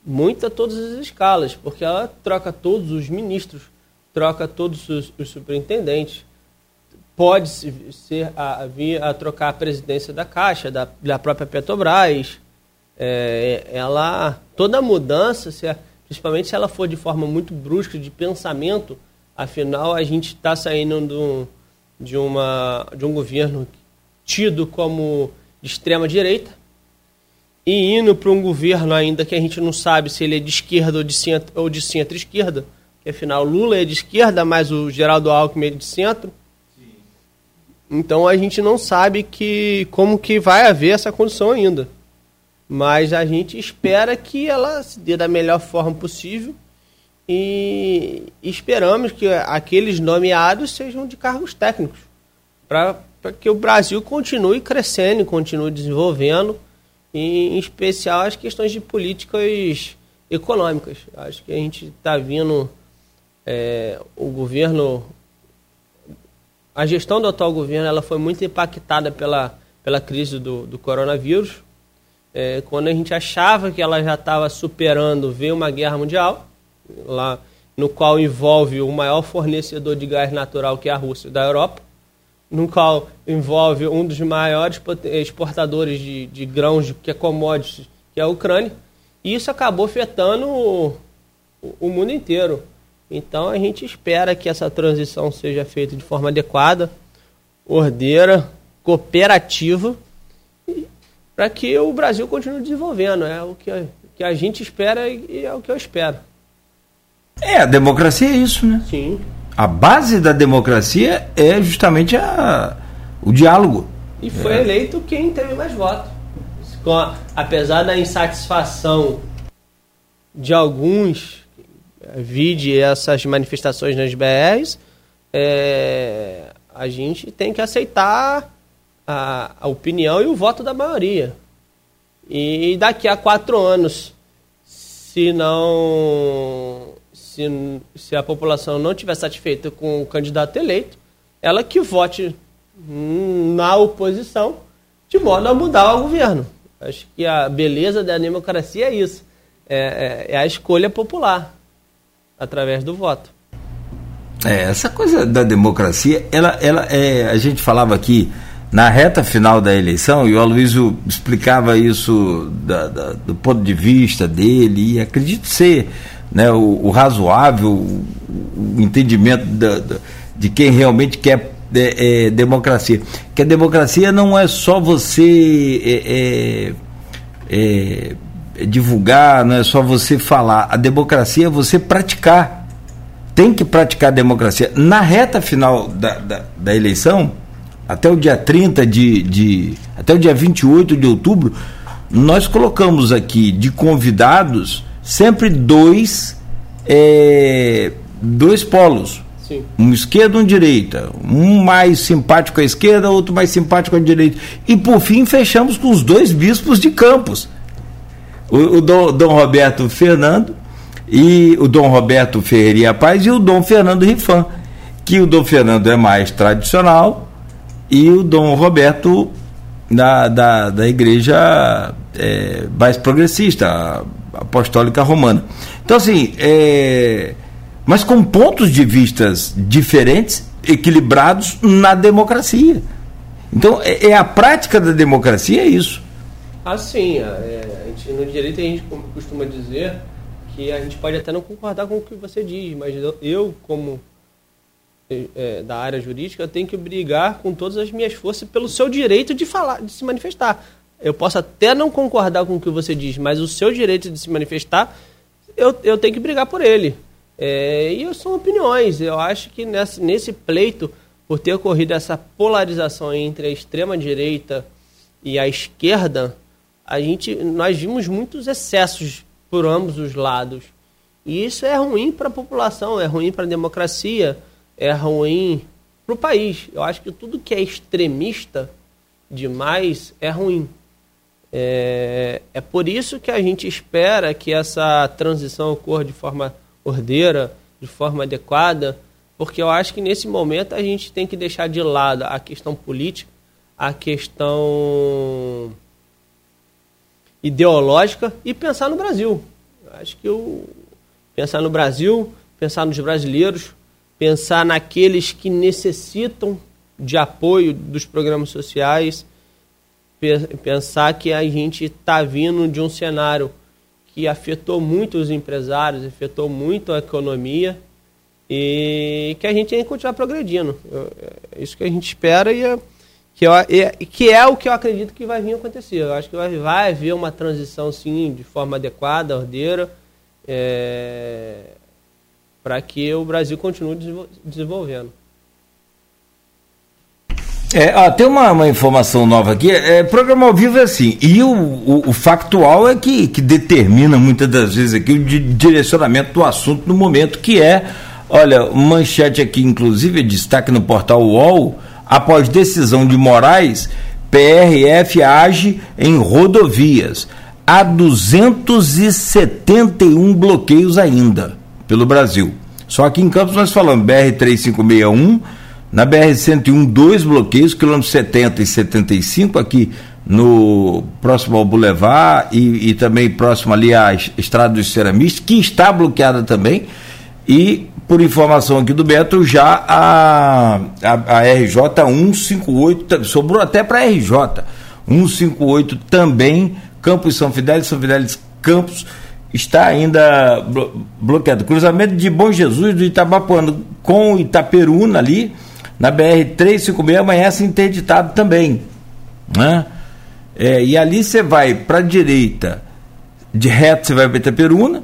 muito a todas as escalas, porque ela troca todos os ministros, troca todos os, os superintendentes, pode ser a, vir a trocar a presidência da Caixa, da, da própria Petrobras. É, ela toda mudança, se, principalmente se ela for de forma muito brusca de pensamento, afinal a gente está saindo do, de, uma, de um governo tido como de extrema direita e indo para um governo ainda que a gente não sabe se ele é de esquerda ou de centro, ou de centro-esquerda, que afinal Lula é de esquerda, mas o Geraldo Alckmin é de centro. Então a gente não sabe que como que vai haver essa condição ainda. Mas a gente espera que ela se dê da melhor forma possível e esperamos que aqueles nomeados sejam de cargos técnicos para que o Brasil continue crescendo, continue desenvolvendo, e, em especial as questões de políticas econômicas. Acho que a gente está vindo é, o governo a gestão do atual governo ela foi muito impactada pela, pela crise do, do coronavírus. É, quando a gente achava que ela já estava superando, veio uma guerra mundial, lá no qual envolve o maior fornecedor de gás natural que é a Rússia da Europa, no qual envolve um dos maiores exportadores de, de grãos, que é commodities, que é a Ucrânia. E isso acabou afetando o, o mundo inteiro. Então a gente espera que essa transição seja feita de forma adequada, ordeira, cooperativa, para que o Brasil continue desenvolvendo. É o que a, que a gente espera e é o que eu espero. É, a democracia é isso, né? Sim. A base da democracia é justamente a, o diálogo. E foi é. eleito quem teve mais votos. A, apesar da insatisfação de alguns vide essas manifestações nas BRs, é, a gente tem que aceitar a, a, opinião e o voto da maioria. E daqui a quatro anos, se não. Se, se a população não estiver satisfeita com o candidato eleito, ela que vote na oposição de modo a mudar o governo. Acho que a beleza da democracia é isso. É, é, é a escolha popular através do voto. É, essa coisa da democracia, ela, ela é, a gente falava aqui na reta final da eleição, e o Aloysio explicava isso da, da, do ponto de vista dele, e acredito ser né, o, o razoável, o, o entendimento da, de quem realmente quer é, é, democracia. Que a democracia não é só você é, é, é divulgar, não é só você falar. A democracia é você praticar. Tem que praticar a democracia. Na reta final da, da, da eleição, até o dia 30 de, de. até o dia 28 de outubro, nós colocamos aqui de convidados sempre dois. É, dois polos. Sim. Um esquerda e um direita. Um mais simpático à esquerda, outro mais simpático à direita. E por fim fechamos com os dois bispos de Campos o, o Dom, Dom, Roberto Fernando e o Dom Roberto Ferreira Paz e o Dom Fernando Rifan, que o Dom Fernando é mais tradicional e o Dom Roberto da, da, da igreja é, mais progressista, apostólica romana. Então, assim, é, mas com pontos de vistas diferentes, equilibrados na democracia. Então, é, é a prática da democracia, é isso. Assim, é, a gente, no direito a gente costuma dizer que a gente pode até não concordar com o que você diz, mas eu, como é, da área jurídica, tenho que brigar com todas as minhas forças pelo seu direito de falar, de se manifestar. Eu posso até não concordar com o que você diz, mas o seu direito de se manifestar, eu, eu tenho que brigar por ele. É, e são opiniões. Eu acho que nesse, nesse pleito, por ter ocorrido essa polarização entre a extrema direita e a esquerda, a gente, nós vimos muitos excessos por ambos os lados. E isso é ruim para a população, é ruim para a democracia, é ruim para o país. Eu acho que tudo que é extremista demais é ruim. É, é por isso que a gente espera que essa transição ocorra de forma ordeira, de forma adequada, porque eu acho que nesse momento a gente tem que deixar de lado a questão política, a questão ideológica e pensar no Brasil. Acho que eu pensar no Brasil, pensar nos brasileiros, pensar naqueles que necessitam de apoio dos programas sociais, pensar que a gente está vindo de um cenário que afetou muito os empresários, afetou muito a economia e que a gente tem que continuar progredindo. É isso que a gente espera e é, que, é, que é o que eu acredito que vai vir acontecer. Eu acho que vai, vai haver uma transição, sim, de forma adequada, ordeira, é, para que o Brasil continue desenvolvendo. É, ó, tem uma, uma, informação nova aqui. É, programa ao vivo é assim. E o, o, o, factual é que, que determina muitas das vezes aqui o direcionamento do assunto no momento, que é, olha, manchete aqui, inclusive, destaque no portal UOL, após decisão de Moraes, PRF age em rodovias. Há 271 bloqueios ainda pelo Brasil. Só aqui em Campos nós falamos BR 3561 na BR-101, dois bloqueios, quilômetros 70 e 75, aqui no próximo ao Boulevard e, e também próximo ali à Estrada dos Ceramistas, que está bloqueada também. E, por informação aqui do Beto, já a, a, a RJ 158, sobrou até para a RJ 158 também, Campos São Fidélis, São Fidélis Campos, está ainda bloqueado. Cruzamento de Bom Jesus do Itabapuano com Itaperuna ali na BR-356 amanhece interditado também. Né? É, e ali você vai para a direita, de reto você vai para Itaperuna,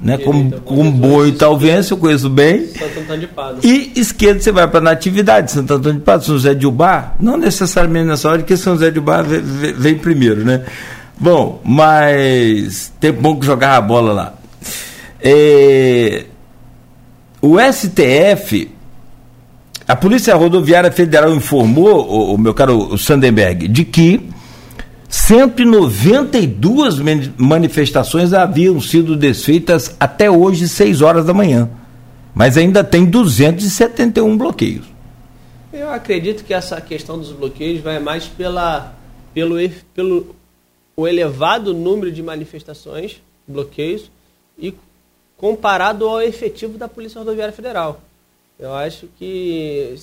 né? com, com boi talvez, eu conheço bem. Santo Antônio de Pado. E esquerda você vai para Natividade, Santo Antônio de Pado, São José de Ubá, não necessariamente nessa hora, que São José de Ubá vem, vem primeiro, né? Bom, mas tem bom que jogar a bola lá. É, o STF a Polícia Rodoviária Federal informou, o, o meu caro Sandenberg, de que 192 manifestações haviam sido desfeitas até hoje, 6 horas da manhã. Mas ainda tem 271 bloqueios. Eu acredito que essa questão dos bloqueios vai mais pela, pelo, pelo o elevado número de manifestações, bloqueios, e comparado ao efetivo da Polícia Rodoviária Federal. Eu acho que,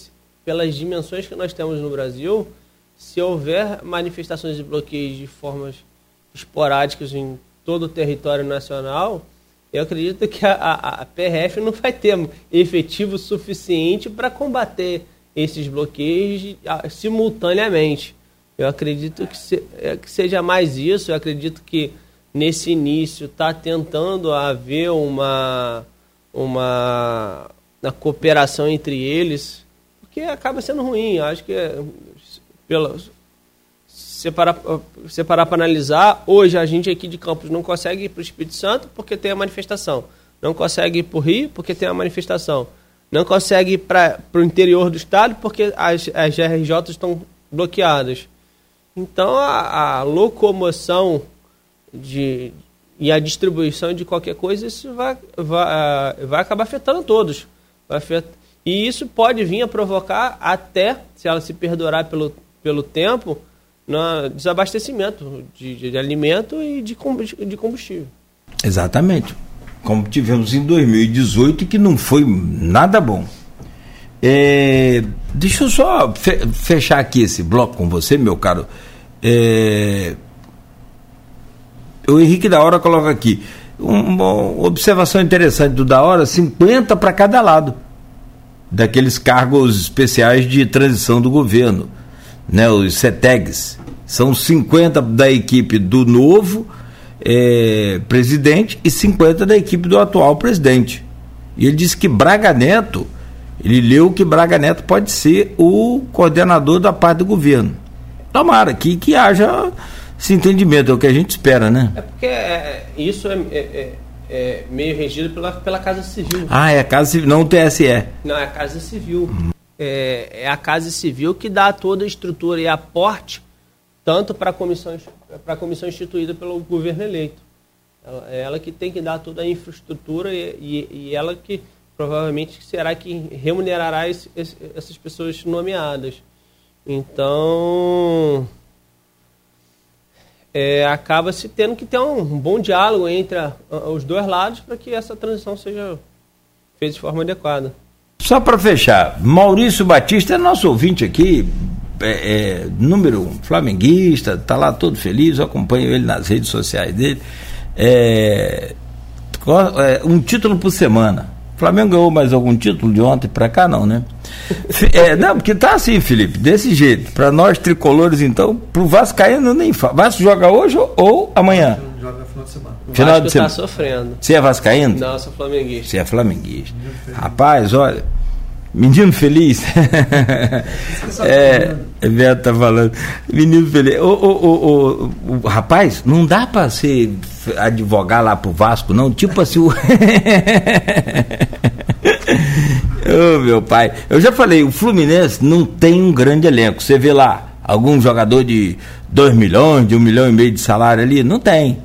pelas dimensões que nós temos no Brasil, se houver manifestações de bloqueios de formas esporádicas em todo o território nacional, eu acredito que a, a, a PRF não vai ter efetivo suficiente para combater esses bloqueios simultaneamente. Eu acredito que, se, é, que seja mais isso. Eu acredito que nesse início está tentando haver uma, uma na cooperação entre eles, porque acaba sendo ruim. Acho que é, pela separar separar para analisar, hoje a gente aqui de Campos não consegue ir para o Espírito Santo porque tem a manifestação. Não consegue ir para o Rio porque tem a manifestação. Não consegue ir para o interior do estado porque as, as RJs estão bloqueadas. Então a, a locomoção de, e a distribuição de qualquer coisa, isso vai, vai, vai acabar afetando todos. E isso pode vir a provocar até, se ela se perdurar pelo, pelo tempo, no desabastecimento de, de alimento e de combustível. Exatamente. Como tivemos em 2018, que não foi nada bom. É, deixa eu só fe fechar aqui esse bloco com você, meu caro. É, o Henrique da Hora coloca aqui. Uma observação interessante do da hora, 50 para cada lado daqueles cargos especiais de transição do governo, né, os CETEGs. São 50 da equipe do novo é, presidente e 50 da equipe do atual presidente. E ele disse que Braga Neto, ele leu que Braga Neto pode ser o coordenador da parte do governo. Tomara que, que haja esse entendimento, é o que a gente espera, né? É porque é, isso é, é, é, é meio regido pela, pela Casa Civil. Ah, é a Casa Civil, não o TSE. Não, é a Casa Civil. É, é a Casa Civil que dá toda a estrutura e aporte tanto para a comissão, a comissão instituída pelo governo eleito. Ela, é ela que tem que dar toda a infraestrutura e, e, e ela que provavelmente será que remunerará esse, esse, essas pessoas nomeadas. Então, é, acaba se tendo que ter um, bom diálogo entre a, a, os dois lados para que essa transição seja feita de forma adequada. Só para fechar, Maurício Batista é nosso ouvinte aqui, é, é, número um, flamenguista, tá lá todo feliz, eu acompanho ele nas redes sociais dele. É, é um título por semana. O Flamengo ganhou mais algum título de ontem para cá, não, né? É, não, porque tá assim, Felipe, desse jeito. Para nós tricolores, então, pro Vascaíno nem fala. Vasco joga hoje ou, ou amanhã? Joga no final de semana. Final Vasco de semana. tá sofrendo. Você é Vascaíno? Não, eu sou flamenguista. Você é flamenguista. Rapaz, olha. Menino feliz. é, Beto tá falando. Menino feliz. Ô, ô, ô, rapaz, não dá para ser advogar lá pro Vasco, não? Tipo assim. O... Ô, meu pai. Eu já falei, o Fluminense não tem um grande elenco. Você vê lá, algum jogador de 2 milhões, de 1 um milhão e meio de salário ali? Não tem.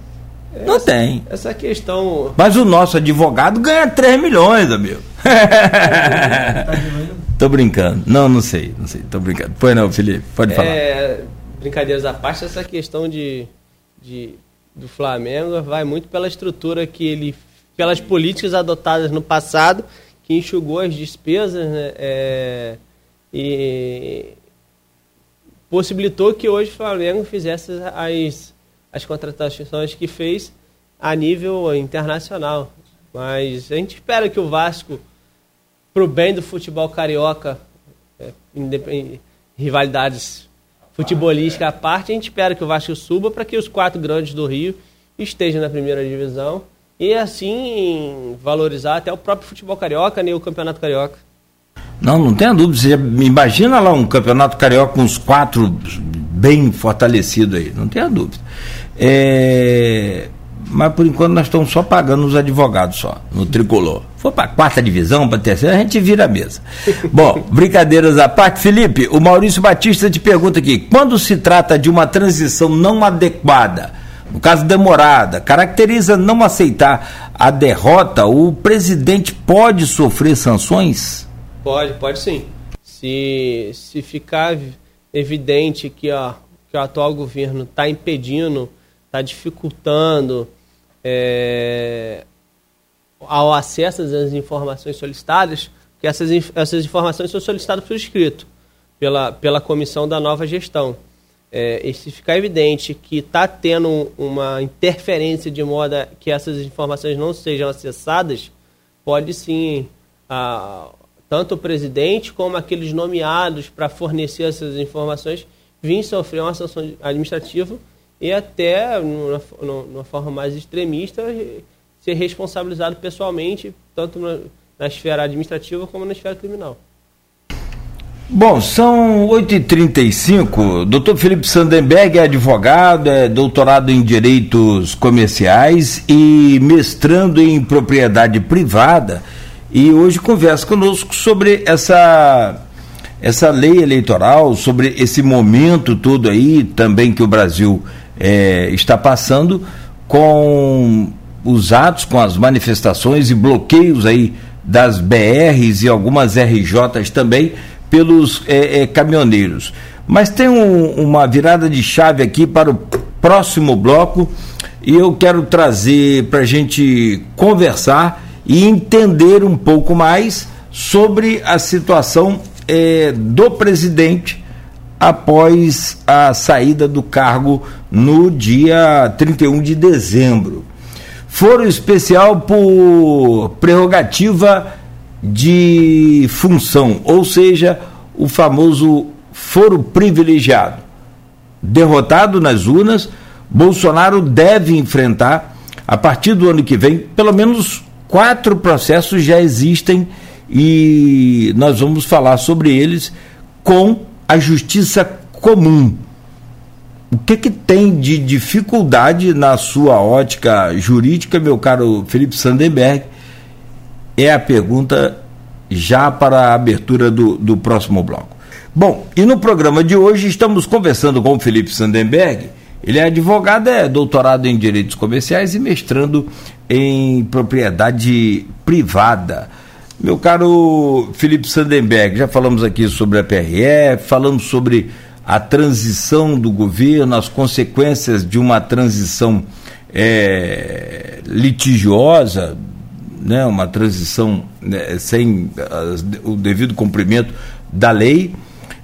Não essa, tem. Essa questão. Mas o nosso advogado ganha 3 milhões, amigo. tô brincando. Não, não sei, não sei, tô brincando. Pois não, Felipe, pode falar. É, brincadeiras à parte, essa questão de, de, do Flamengo vai muito pela estrutura que ele. pelas políticas adotadas no passado, que enxugou as despesas, né? É, e possibilitou que hoje o Flamengo fizesse as as contratações que fez a nível internacional. Mas a gente espera que o Vasco, para o bem do futebol carioca, é, rivalidades futebolísticas à parte, a gente espera que o Vasco suba para que os quatro grandes do Rio estejam na primeira divisão e assim valorizar até o próprio futebol carioca e o campeonato carioca. Não, não tenha dúvida. Você imagina lá um campeonato carioca com os quatro bem fortalecidos aí, não tenha dúvida. É, mas por enquanto nós estamos só pagando os advogados só, no tricolor. For para quarta divisão, para terceira, a gente vira a mesa. Bom, brincadeiras à parte, Felipe, o Maurício Batista te pergunta aqui: quando se trata de uma transição não adequada, no caso demorada, caracteriza não aceitar a derrota, o presidente pode sofrer sanções? Pode, pode sim. Se, se ficar evidente que, ó, que o atual governo está impedindo está dificultando é, ao acesso às informações solicitadas, que essas, essas informações são solicitadas por escrito, pela, pela comissão da nova gestão. É, e se ficar evidente que está tendo uma interferência de modo que essas informações não sejam acessadas, pode sim, a, tanto o presidente como aqueles nomeados para fornecer essas informações vir sofrer uma sanção administrativa e até, numa, forma mais extremista, ser responsabilizado pessoalmente, tanto na, na esfera administrativa como na esfera criminal. Bom, são 8h35. Dr. Felipe Sandenberg é advogado, é doutorado em Direitos Comerciais e mestrando em Propriedade Privada. E hoje conversa conosco sobre essa, essa lei eleitoral, sobre esse momento todo aí também que o Brasil é, está passando com os atos, com as manifestações e bloqueios aí das BRs e algumas RJs também pelos é, é, caminhoneiros. Mas tem um, uma virada de chave aqui para o próximo bloco e eu quero trazer para a gente conversar e entender um pouco mais sobre a situação é, do presidente após a saída do cargo no dia 31 de dezembro. Foro especial por prerrogativa de função, ou seja, o famoso foro privilegiado. Derrotado nas urnas, Bolsonaro deve enfrentar, a partir do ano que vem, pelo menos quatro processos já existem e nós vamos falar sobre eles com a justiça comum. O que, que tem de dificuldade na sua ótica jurídica, meu caro Felipe Sandenberg? É a pergunta já para a abertura do, do próximo bloco. Bom, e no programa de hoje estamos conversando com o Felipe Sandenberg. Ele é advogado, é doutorado em direitos comerciais e mestrando em propriedade privada. Meu caro Felipe Sandenberg, já falamos aqui sobre a PRE, falamos sobre a transição do governo, as consequências de uma transição é, litigiosa, né, uma transição né, sem as, o devido cumprimento da lei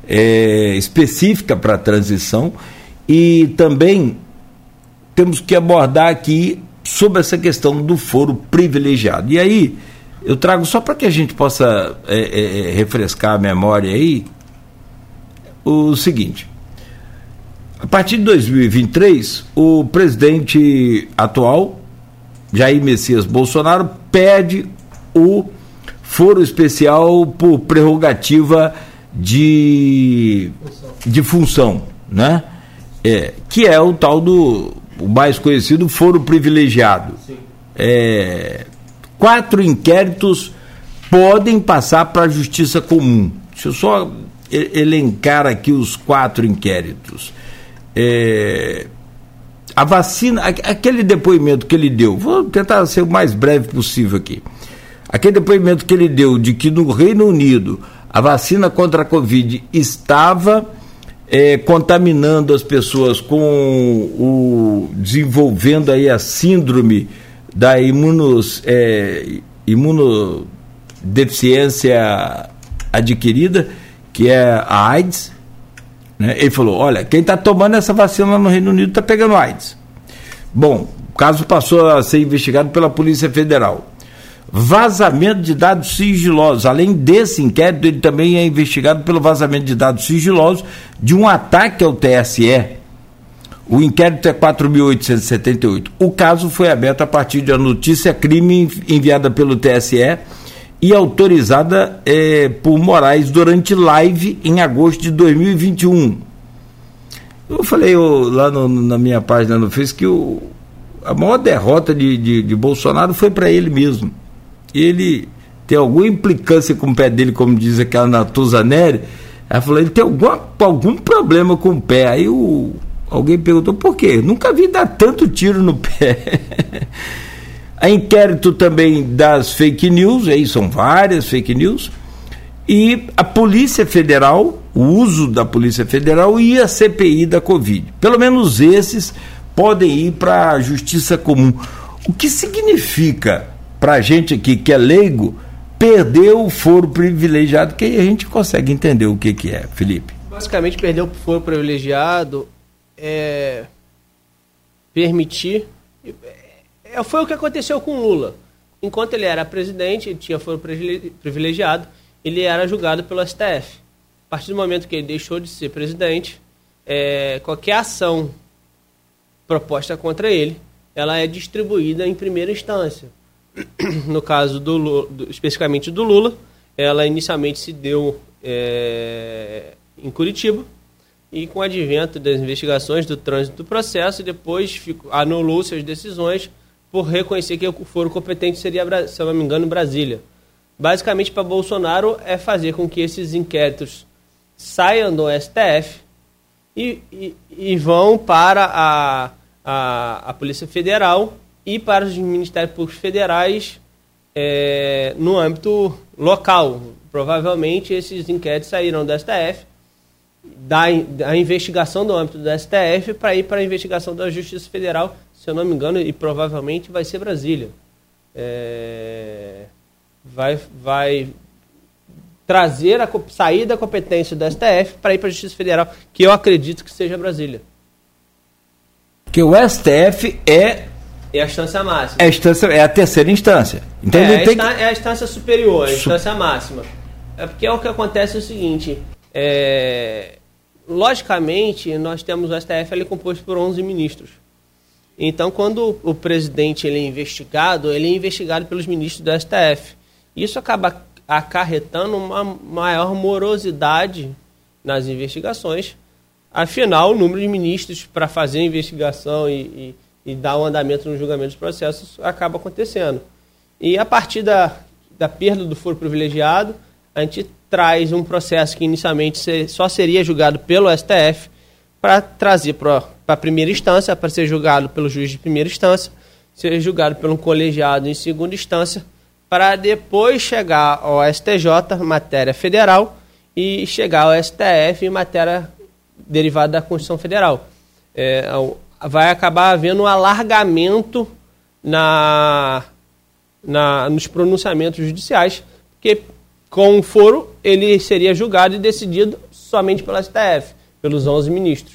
é, específica para a transição e também temos que abordar aqui sobre essa questão do foro privilegiado. E aí eu trago só para que a gente possa é, é, é, refrescar a memória aí o seguinte. A partir de 2023, o presidente atual, Jair Messias Bolsonaro, pede o foro especial por prerrogativa de, de função, né? É, que é o tal do o mais conhecido foro privilegiado. É, quatro inquéritos podem passar para a justiça comum. Deixa eu só elencar aqui os quatro inquéritos. É, a vacina, aquele depoimento que ele deu, vou tentar ser o mais breve possível aqui. Aquele depoimento que ele deu de que no Reino Unido a vacina contra a Covid estava é, contaminando as pessoas com o desenvolvendo aí a síndrome da imunos, é, imunodeficiência adquirida, que é a AIDS. Né? Ele falou: olha, quem está tomando essa vacina no Reino Unido está pegando AIDS. Bom, o caso passou a ser investigado pela Polícia Federal vazamento de dados sigilosos. Além desse inquérito, ele também é investigado pelo vazamento de dados sigilosos de um ataque ao TSE. O inquérito é 4.878. O caso foi aberto a partir de uma notícia crime enviada pelo TSE e autorizada é, por Moraes durante live em agosto de 2021. Eu falei eu, lá no, na minha página no Facebook que o, a maior derrota de, de, de Bolsonaro foi para ele mesmo ele tem alguma implicância com o pé dele, como diz aquela Natuza Neri, ela falou, ele tem alguma, algum problema com o pé. Aí o, alguém perguntou, por quê? Nunca vi dar tanto tiro no pé. a inquérito também das fake news, aí são várias fake news, e a Polícia Federal, o uso da Polícia Federal e a CPI da Covid. Pelo menos esses podem ir para a justiça comum. O que significa para a gente aqui que é leigo, perdeu o foro privilegiado, que aí a gente consegue entender o que, que é, Felipe. Basicamente, perder o foro privilegiado é permitir. É, foi o que aconteceu com Lula. Enquanto ele era presidente, ele tinha foro privilegiado, ele era julgado pelo STF. A partir do momento que ele deixou de ser presidente, é, qualquer ação proposta contra ele, ela é distribuída em primeira instância. no caso do, do, especificamente do Lula, ela inicialmente se deu é, em Curitiba e com o advento das investigações do trânsito do processo, depois anulou suas decisões por reconhecer que o foro competente seria, se não me engano, Brasília. Basicamente, para Bolsonaro, é fazer com que esses inquéritos saiam do STF e, e, e vão para a, a, a Polícia Federal e para os ministérios públicos federais é, no âmbito local. Provavelmente esses inquéritos saíram do STF, da, da investigação do âmbito do STF, para ir para a investigação da Justiça Federal, se eu não me engano, e provavelmente vai ser Brasília. É, vai, vai, trazer a sair da competência do STF para ir para a Justiça Federal, que eu acredito que seja Brasília. Que o STF é é a instância máxima. É a, instância, é a terceira instância. Então é, tem que... é a instância superior, a instância máxima. É porque é o que acontece é o seguinte, é... logicamente, nós temos o STF composto por 11 ministros. Então, quando o presidente ele é investigado, ele é investigado pelos ministros do STF. Isso acaba acarretando uma maior morosidade nas investigações. Afinal, o número de ministros para fazer a investigação e, e, e, dar o um andamento no julgamento dos processos acaba acontecendo. E a partir da, da perda do foro privilegiado, a gente traz um processo que inicialmente só seria julgado pelo STF para trazer para a primeira instância, para ser julgado pelo juiz de primeira instância, ser julgado pelo colegiado em segunda instância, para depois chegar ao STJ, matéria federal, e chegar ao STF, matéria derivada da Constituição Federal. É, vai acabar havendo um alargamento na, na, nos pronunciamentos judiciais, porque com o foro ele seria julgado e decidido somente pelo STF, pelos 11 ministros.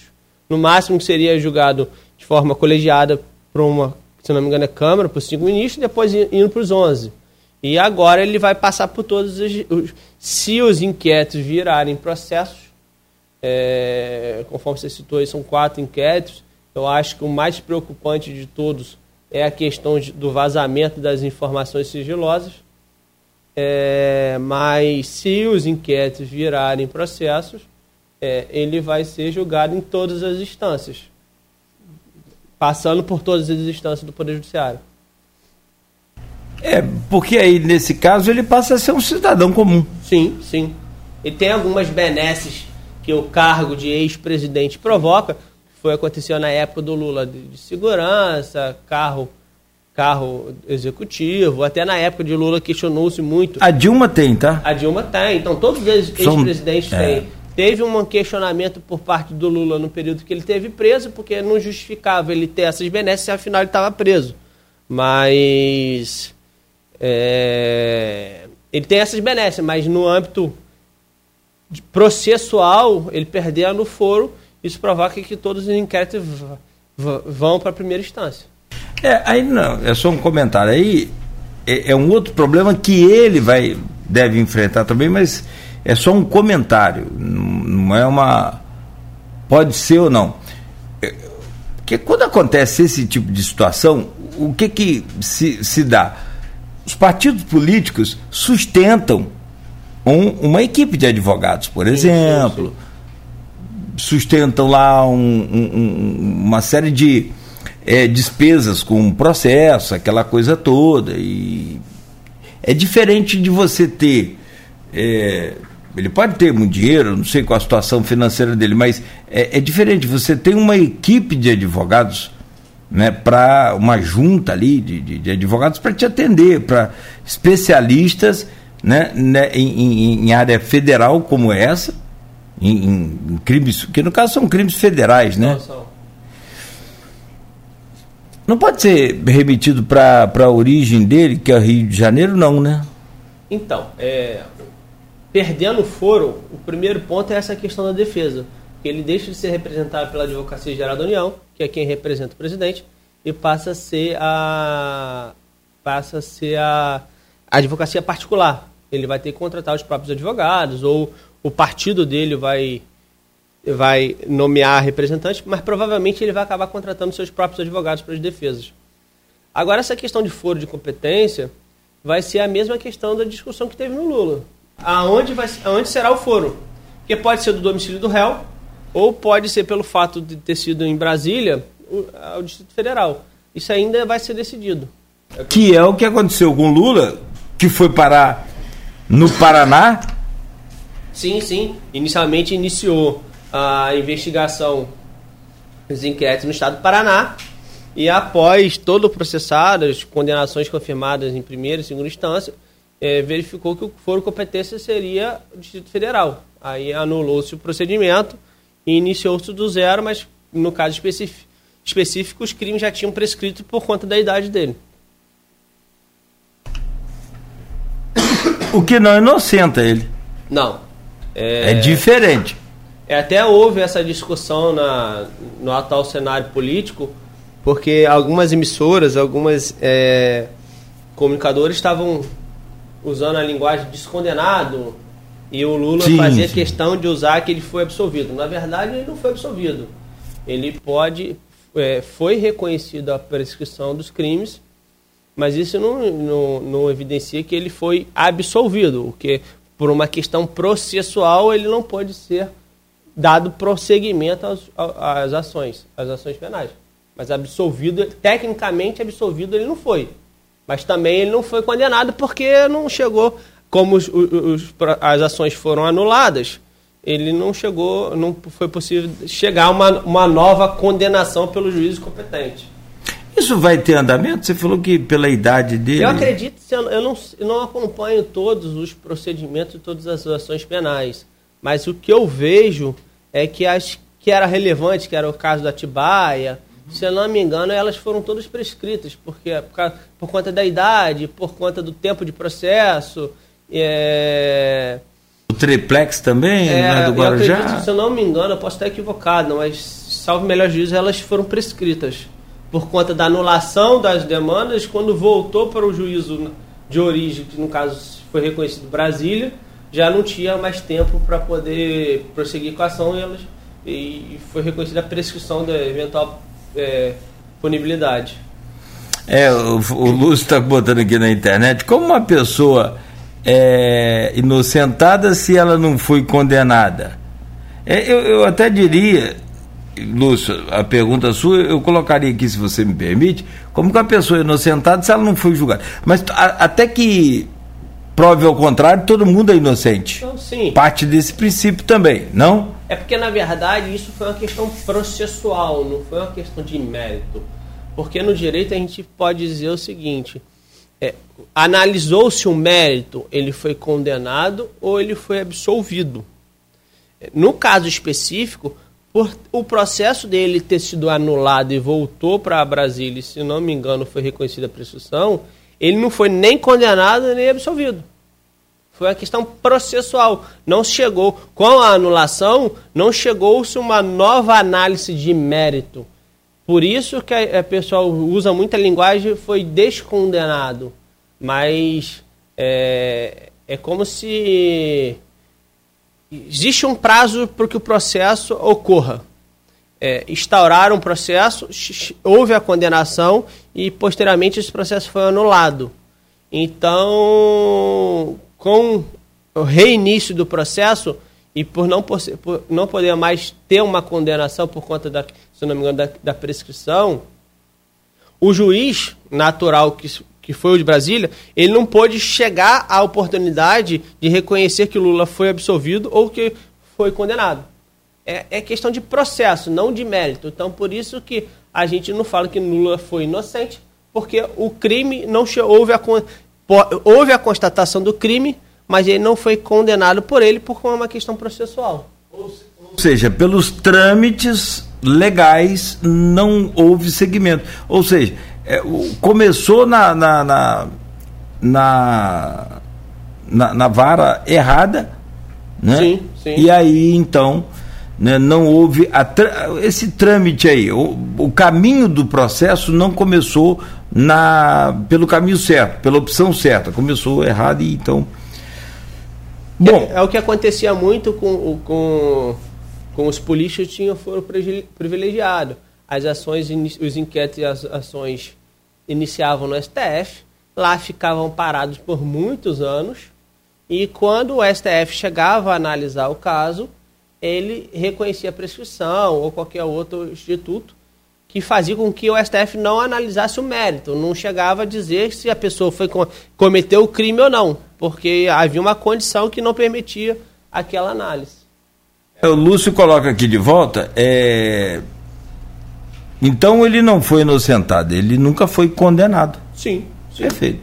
No máximo seria julgado de forma colegiada por uma, se não me engano, é Câmara, por cinco ministros, depois indo para os 11. E agora ele vai passar por todos os. os se os inquéritos virarem processos, é, conforme você citou aí, são quatro inquéritos. Eu acho que o mais preocupante de todos é a questão de, do vazamento das informações sigilosas. É, mas se os inquéritos virarem processos, é, ele vai ser julgado em todas as instâncias, passando por todas as instâncias do Poder Judiciário. É, porque aí, nesse caso, ele passa a ser um cidadão comum. Sim, sim. E tem algumas benesses que o cargo de ex-presidente provoca, foi aconteceu na época do Lula de, de, segurança, carro carro executivo, até na época de Lula questionou-se muito. A Dilma tem, tá? A Dilma tem, então todos os ex-presidentes é. têm. Teve um questionamento por parte do Lula no período que ele teve preso, porque não justificava ele ter essas benesses, afinal ele estava preso. Mas é, ele tem essas benesses, mas no âmbito processual, ele perdendo o foro, isso provoca que todos os inquéritos vão para a primeira instância. É, aí não, é só um comentário. Aí é, é, um outro problema que ele vai deve enfrentar também, mas é só um comentário, não é uma. Pode ser ou não. É, porque quando acontece esse tipo de situação, o que, que se, se dá? os partidos políticos sustentam um, uma equipe de advogados, por exemplo, sustentam lá um, um, uma série de é, despesas com processo, aquela coisa toda. E é diferente de você ter. É, ele pode ter muito dinheiro, não sei qual a situação financeira dele, mas é, é diferente. Você tem uma equipe de advogados né, para uma junta ali de, de, de advogados para te atender, para especialistas né, né em, em, em, área federal como essa, em, em, crimes, que no caso são crimes federais, né? Não pode ser remetido para a origem dele, que é Rio de Janeiro, não, né? Então, é, perdendo o foro, o primeiro ponto é essa questão da defesa ele deixa de ser representado pela Advocacia Geral da União, que é quem representa o presidente, e passa a ser a passa a ser a, a advocacia particular. Ele vai ter que contratar os próprios advogados ou o partido dele vai vai nomear representantes, mas provavelmente ele vai acabar contratando seus próprios advogados para as defesas. Agora essa questão de foro de competência vai ser a mesma questão da discussão que teve no Lula. Aonde vai aonde será o foro? Porque pode ser do domicílio do réu, ou pode ser pelo fato de ter sido em Brasília, o, Distrito Federal. Isso ainda vai ser decidido. Que é o que aconteceu com Lula, que foi parar no Paraná. Sim, sim. Inicialmente iniciou a investigação, os inquéritos no estado do Paraná, e após todo o processado, as condenações confirmadas em primeira e segunda instância, é, verificou que o foro competência seria o Distrito Federal. Aí anulou-se o procedimento e iniciou-se do zero, mas no caso específico, específico os crimes já tinham prescrito por conta da idade dele. O que não inocenta ele. Não. É, é diferente. É, até houve essa discussão na, no atual cenário político, porque algumas emissoras, algumas é, comunicadores estavam usando a linguagem descondenado e o Lula sim, fazia sim. questão de usar que ele foi absolvido. Na verdade, ele não foi absolvido. Ele pode. É, foi reconhecida a prescrição dos crimes, mas isso não, não, não evidencia que ele foi absolvido, o que por uma questão processual ele não pode ser dado prosseguimento às, às ações, às ações penais. Mas absolvido, tecnicamente absolvido ele não foi. Mas também ele não foi condenado porque não chegou, como os, os, as ações foram anuladas, ele não chegou, não foi possível chegar a uma, uma nova condenação pelo juiz competente. Isso vai ter andamento? Você falou que pela idade dele. Eu acredito, eu não, eu não acompanho todos os procedimentos e todas as ações penais. Mas o que eu vejo é que as que era relevante, que era o caso da Tibaia, se eu não me engano, elas foram todas prescritas, porque por, por conta da idade, por conta do tempo de processo. É... O triplex também, é, né, do Guarujá? Acredito, se eu não me engano, eu posso estar equivocado, mas salvo melhor juízo, elas foram prescritas por conta da anulação das demandas, quando voltou para o juízo de origem, que no caso foi reconhecido Brasília, já não tinha mais tempo para poder prosseguir com a ação e, elas, e foi reconhecida a prescrição da eventual é, punibilidade. É, o, o Lúcio está botando aqui na internet, como uma pessoa é inocentada se ela não foi condenada? É, eu, eu até diria, Lúcio, a pergunta sua eu colocaria aqui, se você me permite, como que a pessoa é inocentada se ela não foi julgada. Mas a, até que prove ao contrário, todo mundo é inocente. Então, sim. Parte desse princípio também, não? É porque, na verdade, isso foi uma questão processual, não foi uma questão de mérito. Porque no direito a gente pode dizer o seguinte: é, analisou-se o mérito, ele foi condenado ou ele foi absolvido. No caso específico, por o processo dele ter sido anulado e voltou para Brasília, e, se não me engano, foi reconhecida a prescrição, ele não foi nem condenado nem absolvido. Foi uma questão processual. Não chegou, com a anulação, não chegou-se uma nova análise de mérito. Por isso que a, pessoal usa muita linguagem, foi descondenado. Mas é, é como se existe um prazo para que o processo ocorra é, instauraram um processo, houve a condenação e posteriormente esse processo foi anulado. Então, com o reinício do processo e por não, por não poder mais ter uma condenação por conta da, se não me engano, da, da prescrição, o juiz natural que, que foi o de Brasília, ele não pôde chegar à oportunidade de reconhecer que Lula foi absolvido ou que foi condenado é, é questão de processo, não de mérito. Então, por isso que a gente não fala que Lula foi inocente, porque o crime não houve a, houve a constatação do crime, mas ele não foi condenado por ele por uma questão processual. Ou seja, pelos trâmites legais não houve segmento. Ou seja, é, começou na na, na, na, na, na vara errada, né? Sim, sim. E aí então né, não houve esse trâmite aí, o, o, caminho do processo não começou na pelo caminho certo, pela opção certa, começou errado e então bom. é, é o que acontecia muito com, com, com os políticos tinham foram privilegiados. As ações os inquéritos e as ações iniciavam no STF lá ficavam parados por muitos anos e quando o STF chegava a analisar o caso ele reconhecia a prescrição ou qualquer outro instituto que fazia com que o STF não analisasse o mérito, não chegava a dizer se a pessoa foi cometeu o crime ou não, porque havia uma condição que não permitia aquela análise. É, o Lúcio coloca aqui de volta, é... então ele não foi inocentado, ele nunca foi condenado. Sim. sim. Perfeito.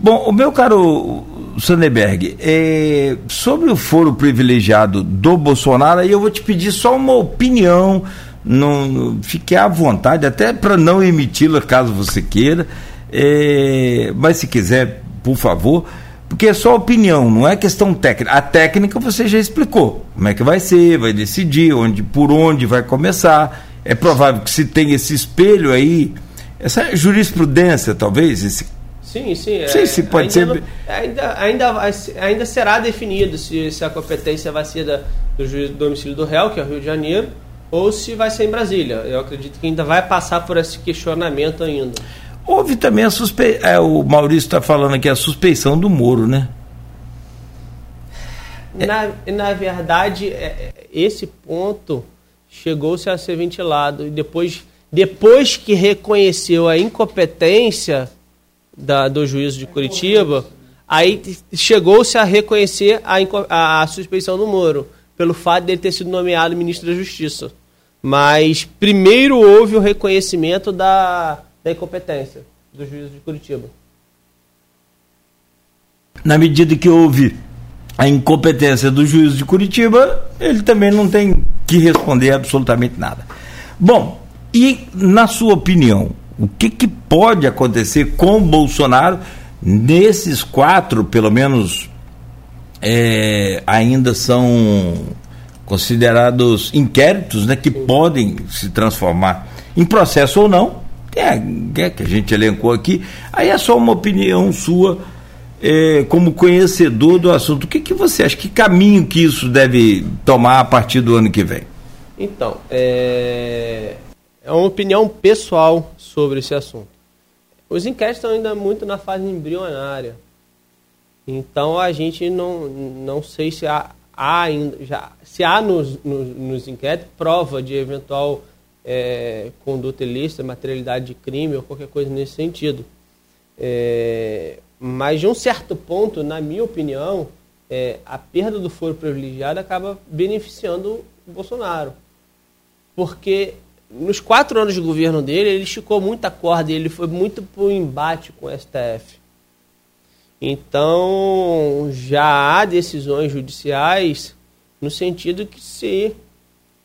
Bom, o meu caro Sandeberg, é, sobre o foro privilegiado do Bolsonaro, aí eu vou te pedir só uma opinião, não, fique à vontade, até para não emiti-la caso você queira, é, mas se quiser, por favor, Porque é só opinião, não é questão técnica. A técnica você já explicou. Como é que vai ser, vai decidir onde, por onde vai começar. É provável que se tem esse espelho aí, essa jurisprudência, talvez, esse Sim, sim. É, sim, se pode ainda ser. Não, ainda, ainda, ainda será definido se, se a competência vai ser da, do juiz do domicílio do réu, que é o Rio de Janeiro, ou se vai ser em Brasília. Eu acredito que ainda vai passar por esse questionamento ainda. Houve também a suspeição. É, o Maurício está falando aqui a suspeição do Moro, né? Na, na verdade, é, é, esse ponto chegou-se a ser ventilado. E depois, depois que reconheceu a incompetência da, do juízo de Curitiba, aí chegou-se a reconhecer a, a, a, suspeição do Moro, pelo fato de ele ter sido nomeado ministro da Justiça. Mas primeiro houve o reconhecimento da, da incompetência do juízo de Curitiba. Na medida que houve a incompetência do juízo de Curitiba, ele também não tem que responder absolutamente nada. Bom, e na sua opinião, o que, que pode acontecer com Bolsonaro nesses quatro, pelo menos, é, ainda são considerados inquéritos né, que podem se transformar em processo ou não, é, é que a gente elencou aqui, aí é só uma opinião sua é, como conhecedor do assunto. O que, que você acha? Que caminho que isso deve tomar a partir do ano que vem? Então, é, é uma opinião pessoal sobre esse assunto. Os inquéritos estão ainda muito na fase embrionária. Então a gente não, não sei se há, há já, se há nos, nos, nos inquéritos prova de eventual é, conduta ilícita, materialidade de crime ou qualquer coisa nesse sentido. É, mas de um certo ponto, na minha opinião, é, a perda do foro privilegiado acaba beneficiando o Bolsonaro. Porque nos quatro anos de governo dele, ele esticou muita corda e ele foi muito para o embate com o STF. Então, já há decisões judiciais no sentido que se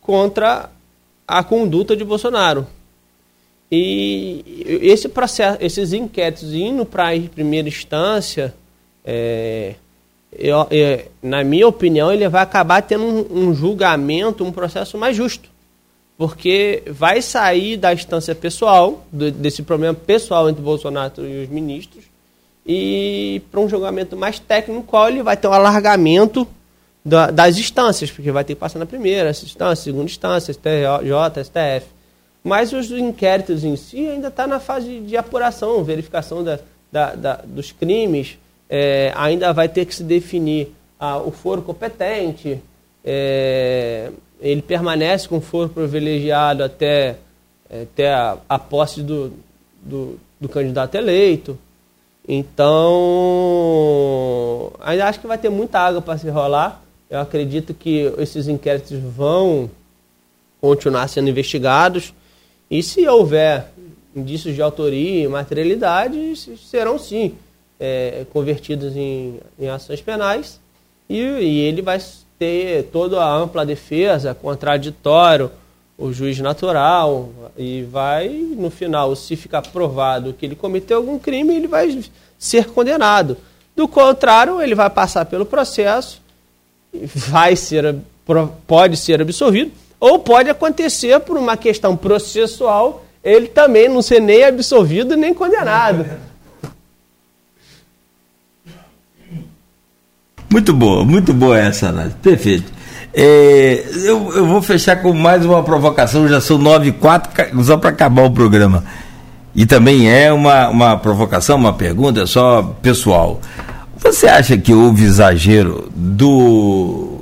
contra a conduta de Bolsonaro. E esse processo, esses inquéritos indo para a primeira instância, é, eu, é, na minha opinião, ele vai acabar tendo um, um julgamento, um processo mais justo porque vai sair da instância pessoal, do, desse problema pessoal entre Bolsonaro e os ministros, e para um julgamento mais técnico, qual ele vai ter um alargamento da, das instâncias, porque vai ter que passar na primeira instância, segunda instância, STJ, STF. Mas os inquéritos em si ainda está na fase de apuração, verificação da, da, da dos crimes, é, ainda vai ter que se definir ah, o foro competente, é, ele permanece com foro privilegiado até, até a, a posse do, do, do, candidato eleito. Então, ainda acho que vai ter muita água para se rolar. Eu acredito que esses inquéritos vão continuar sendo investigados. E se houver indícios de autoria e materialidade, serão sim é, convertidos em, em ações penais. E, e ele vai ter toda a ampla defesa, contraditório, o juiz natural, e vai, no final, se ficar provado que ele cometeu algum crime, ele vai ser condenado. Do contrário, ele vai passar pelo processo, vai ser, pode ser absolvido, ou pode acontecer por uma questão processual, ele também não ser nem absolvido nem condenado. Muito boa, muito boa essa análise. Perfeito. É, eu, eu vou fechar com mais uma provocação, já são nove e quatro, só para acabar o programa. E também é uma, uma provocação, uma pergunta só pessoal. Você acha que houve exagero do,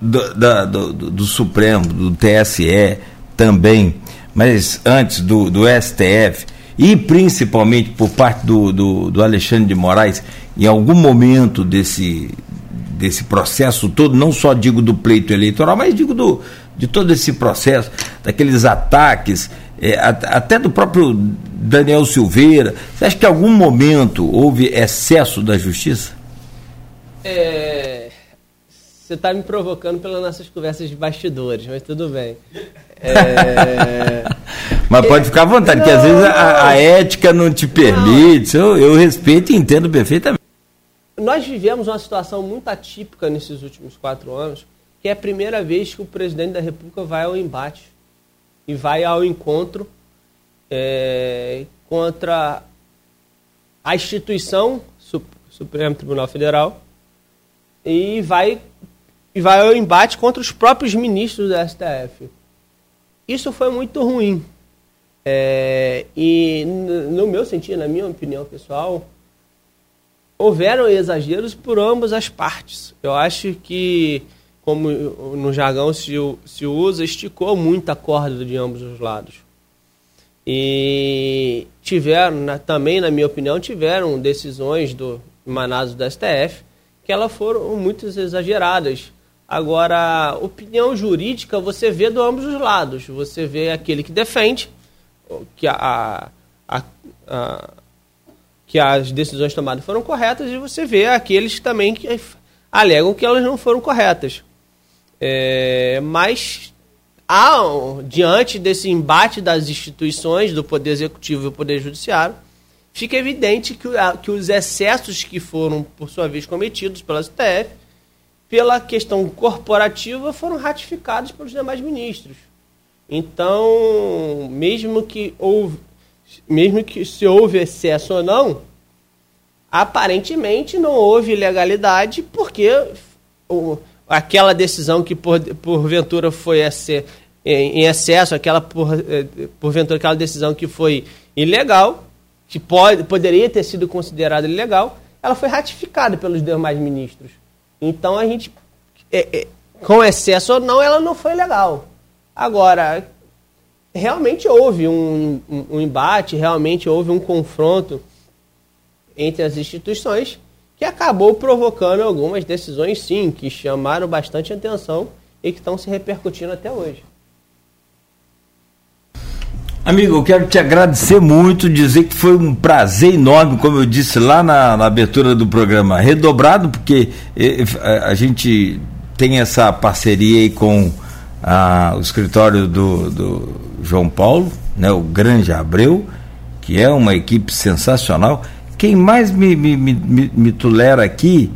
do, da, do, do, Supremo, do TSE também, mas antes do, do STF, e principalmente por parte do, do, do Alexandre de Moraes, em algum momento desse, desse processo todo, não só digo do pleito eleitoral, mas digo do, de todo esse processo, daqueles ataques, é, até do próprio Daniel Silveira. Você acha que em algum momento houve excesso da justiça? É, você está me provocando pelas nossas conversas de bastidores, mas tudo bem. É... mas pode ficar à vontade, não, que às vezes a, a, ética não te permite. Eu, eu respeito e entendo perfeitamente. Nós vivemos uma situação muito atípica nesses últimos quatro anos, que é a primeira vez que o presidente da República vai ao embate e vai ao encontro é, contra a instituição Supremo Tribunal Federal e vai e vai ao embate contra os próprios ministros do STF. Isso foi muito ruim. É, e no meu sentido, na minha opinião pessoal, houveram exageros por ambas as partes. Eu acho que, como no jargão se, se usa, esticou muito a corda de ambos os lados. E tiveram, também, na minha opinião, tiveram decisões do emanadas do STF que elas foram muito exageradas. Agora, opinião jurídica você vê de ambos os lados. Você vê aquele que defende que a, a, a que as decisões tomadas foram corretas e você vê aqueles também que alegam que elas não foram corretas. É, mas há, diante desse embate das instituições, do Poder Executivo e do Poder Judiciário, fica evidente que, que os excessos que foram, por sua vez, cometidos pela STF, pela questão corporativa, foram ratificados pelos demais ministros. Então, mesmo que houve, mesmo que se houve excesso ou não, aparentemente não houve ilegalidade porque o, aquela decisão que por, porventura foi em excesso, aquela por, eh, porventura aquela decisão que foi ilegal, que pode, poderia ter sido considerada ilegal, ela foi ratificada pelos demais ministros. Então a gente, é, é, com excesso ou não, ela não foi legal. Agora, realmente houve um, um, um embate, realmente houve um confronto entre as instituições que acabou provocando algumas decisões, sim, que chamaram bastante atenção e que estão se repercutindo até hoje. Amigo, eu quero te agradecer muito, dizer que foi um prazer enorme, como eu disse lá na, na abertura do programa, redobrado, porque a gente tem essa parceria aí com a, o escritório do, do João Paulo, né, o Grande Abreu, que é uma equipe sensacional. Quem mais me, me, me, me tolera aqui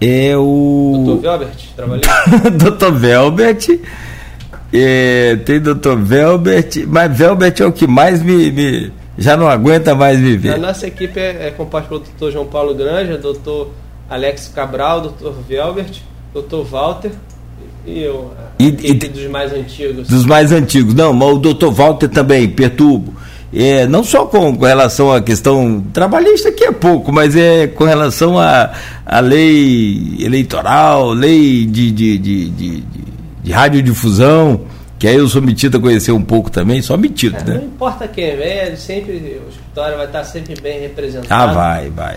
é o. Doutor Velbert, trabalhei. Doutor Velbert. É, tem doutor Velbert, mas Velbert é o que mais me, me já não aguenta mais me ver. A nossa equipe é, é composta pelo doutor João Paulo Granja, doutor Alex Cabral, doutor Velbert, doutor Walter e eu. E, e, dos mais antigos. Dos mais antigos. Não, mas o doutor Walter também, perturbo é, não só com, com, relação à questão trabalhista, que é pouco, mas é com relação à, à lei eleitoral, lei de, de, de, de, de radiodifusão, que aí eu sou metido a conhecer um pouco também, só metido, é, né? Não importa quem é, sempre, o escritório vai estar sempre bem representado. Ah, vai, vai.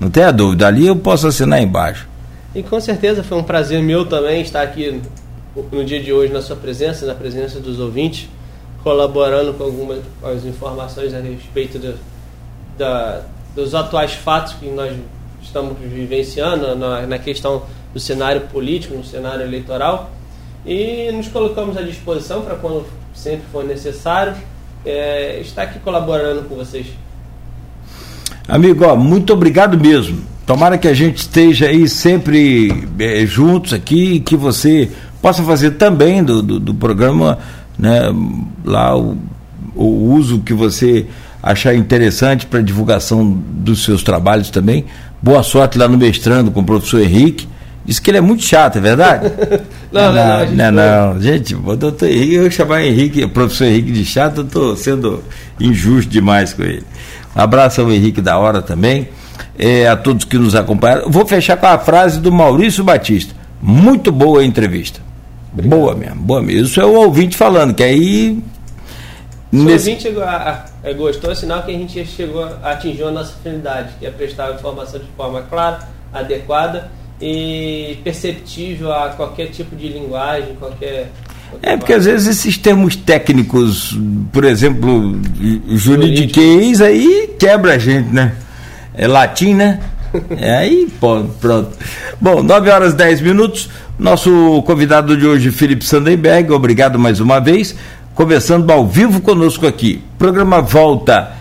Não tenha dúvida, ali eu posso assinar embaixo. E com certeza foi um prazer meu também estar aqui no dia de hoje na sua presença, na presença dos ouvintes colaborando com algumas as informações a respeito de, da, dos atuais fatos que nós estamos vivenciando na, na questão do cenário político, no cenário eleitoral. E nos colocamos à disposição para quando sempre for necessário é, estar aqui colaborando com vocês. Amigo, ó, muito obrigado mesmo. Tomara que a gente esteja aí sempre é, juntos aqui e que você possa fazer também do, do, do programa né, lá o, o uso que você achar interessante para divulgação dos seus trabalhos também. Boa sorte lá no mestrando com o professor Henrique. Diz que ele é muito chato, é verdade? não, não, não, não, não, Gente, o doutor Henrique, eu chamar Henrique, o professor Henrique de chato, eu estou sendo injusto demais com ele. Um abraço ao Henrique da hora também, é, a todos que nos acompanharam. Vou fechar com a frase do Maurício Batista. Muito boa a entrevista. Obrigado. Boa mesmo, boa mesmo. Isso é o ouvinte falando, que aí. Se nesse... o ouvinte é, gostou, é sinal que a gente chegou, atingiu a nossa finalidade, que é prestar a informação de forma clara, adequada e perceptível a qualquer tipo de linguagem, qualquer. qualquer é, porque às vezes esses termos técnicos, por exemplo, juridiquês, aí quebra a gente, né? É latim, né? É aí, pronto. Bom, 9 horas 10 minutos. Nosso convidado de hoje, Felipe Sandenberg, obrigado mais uma vez. Conversando ao vivo conosco aqui. Programa volta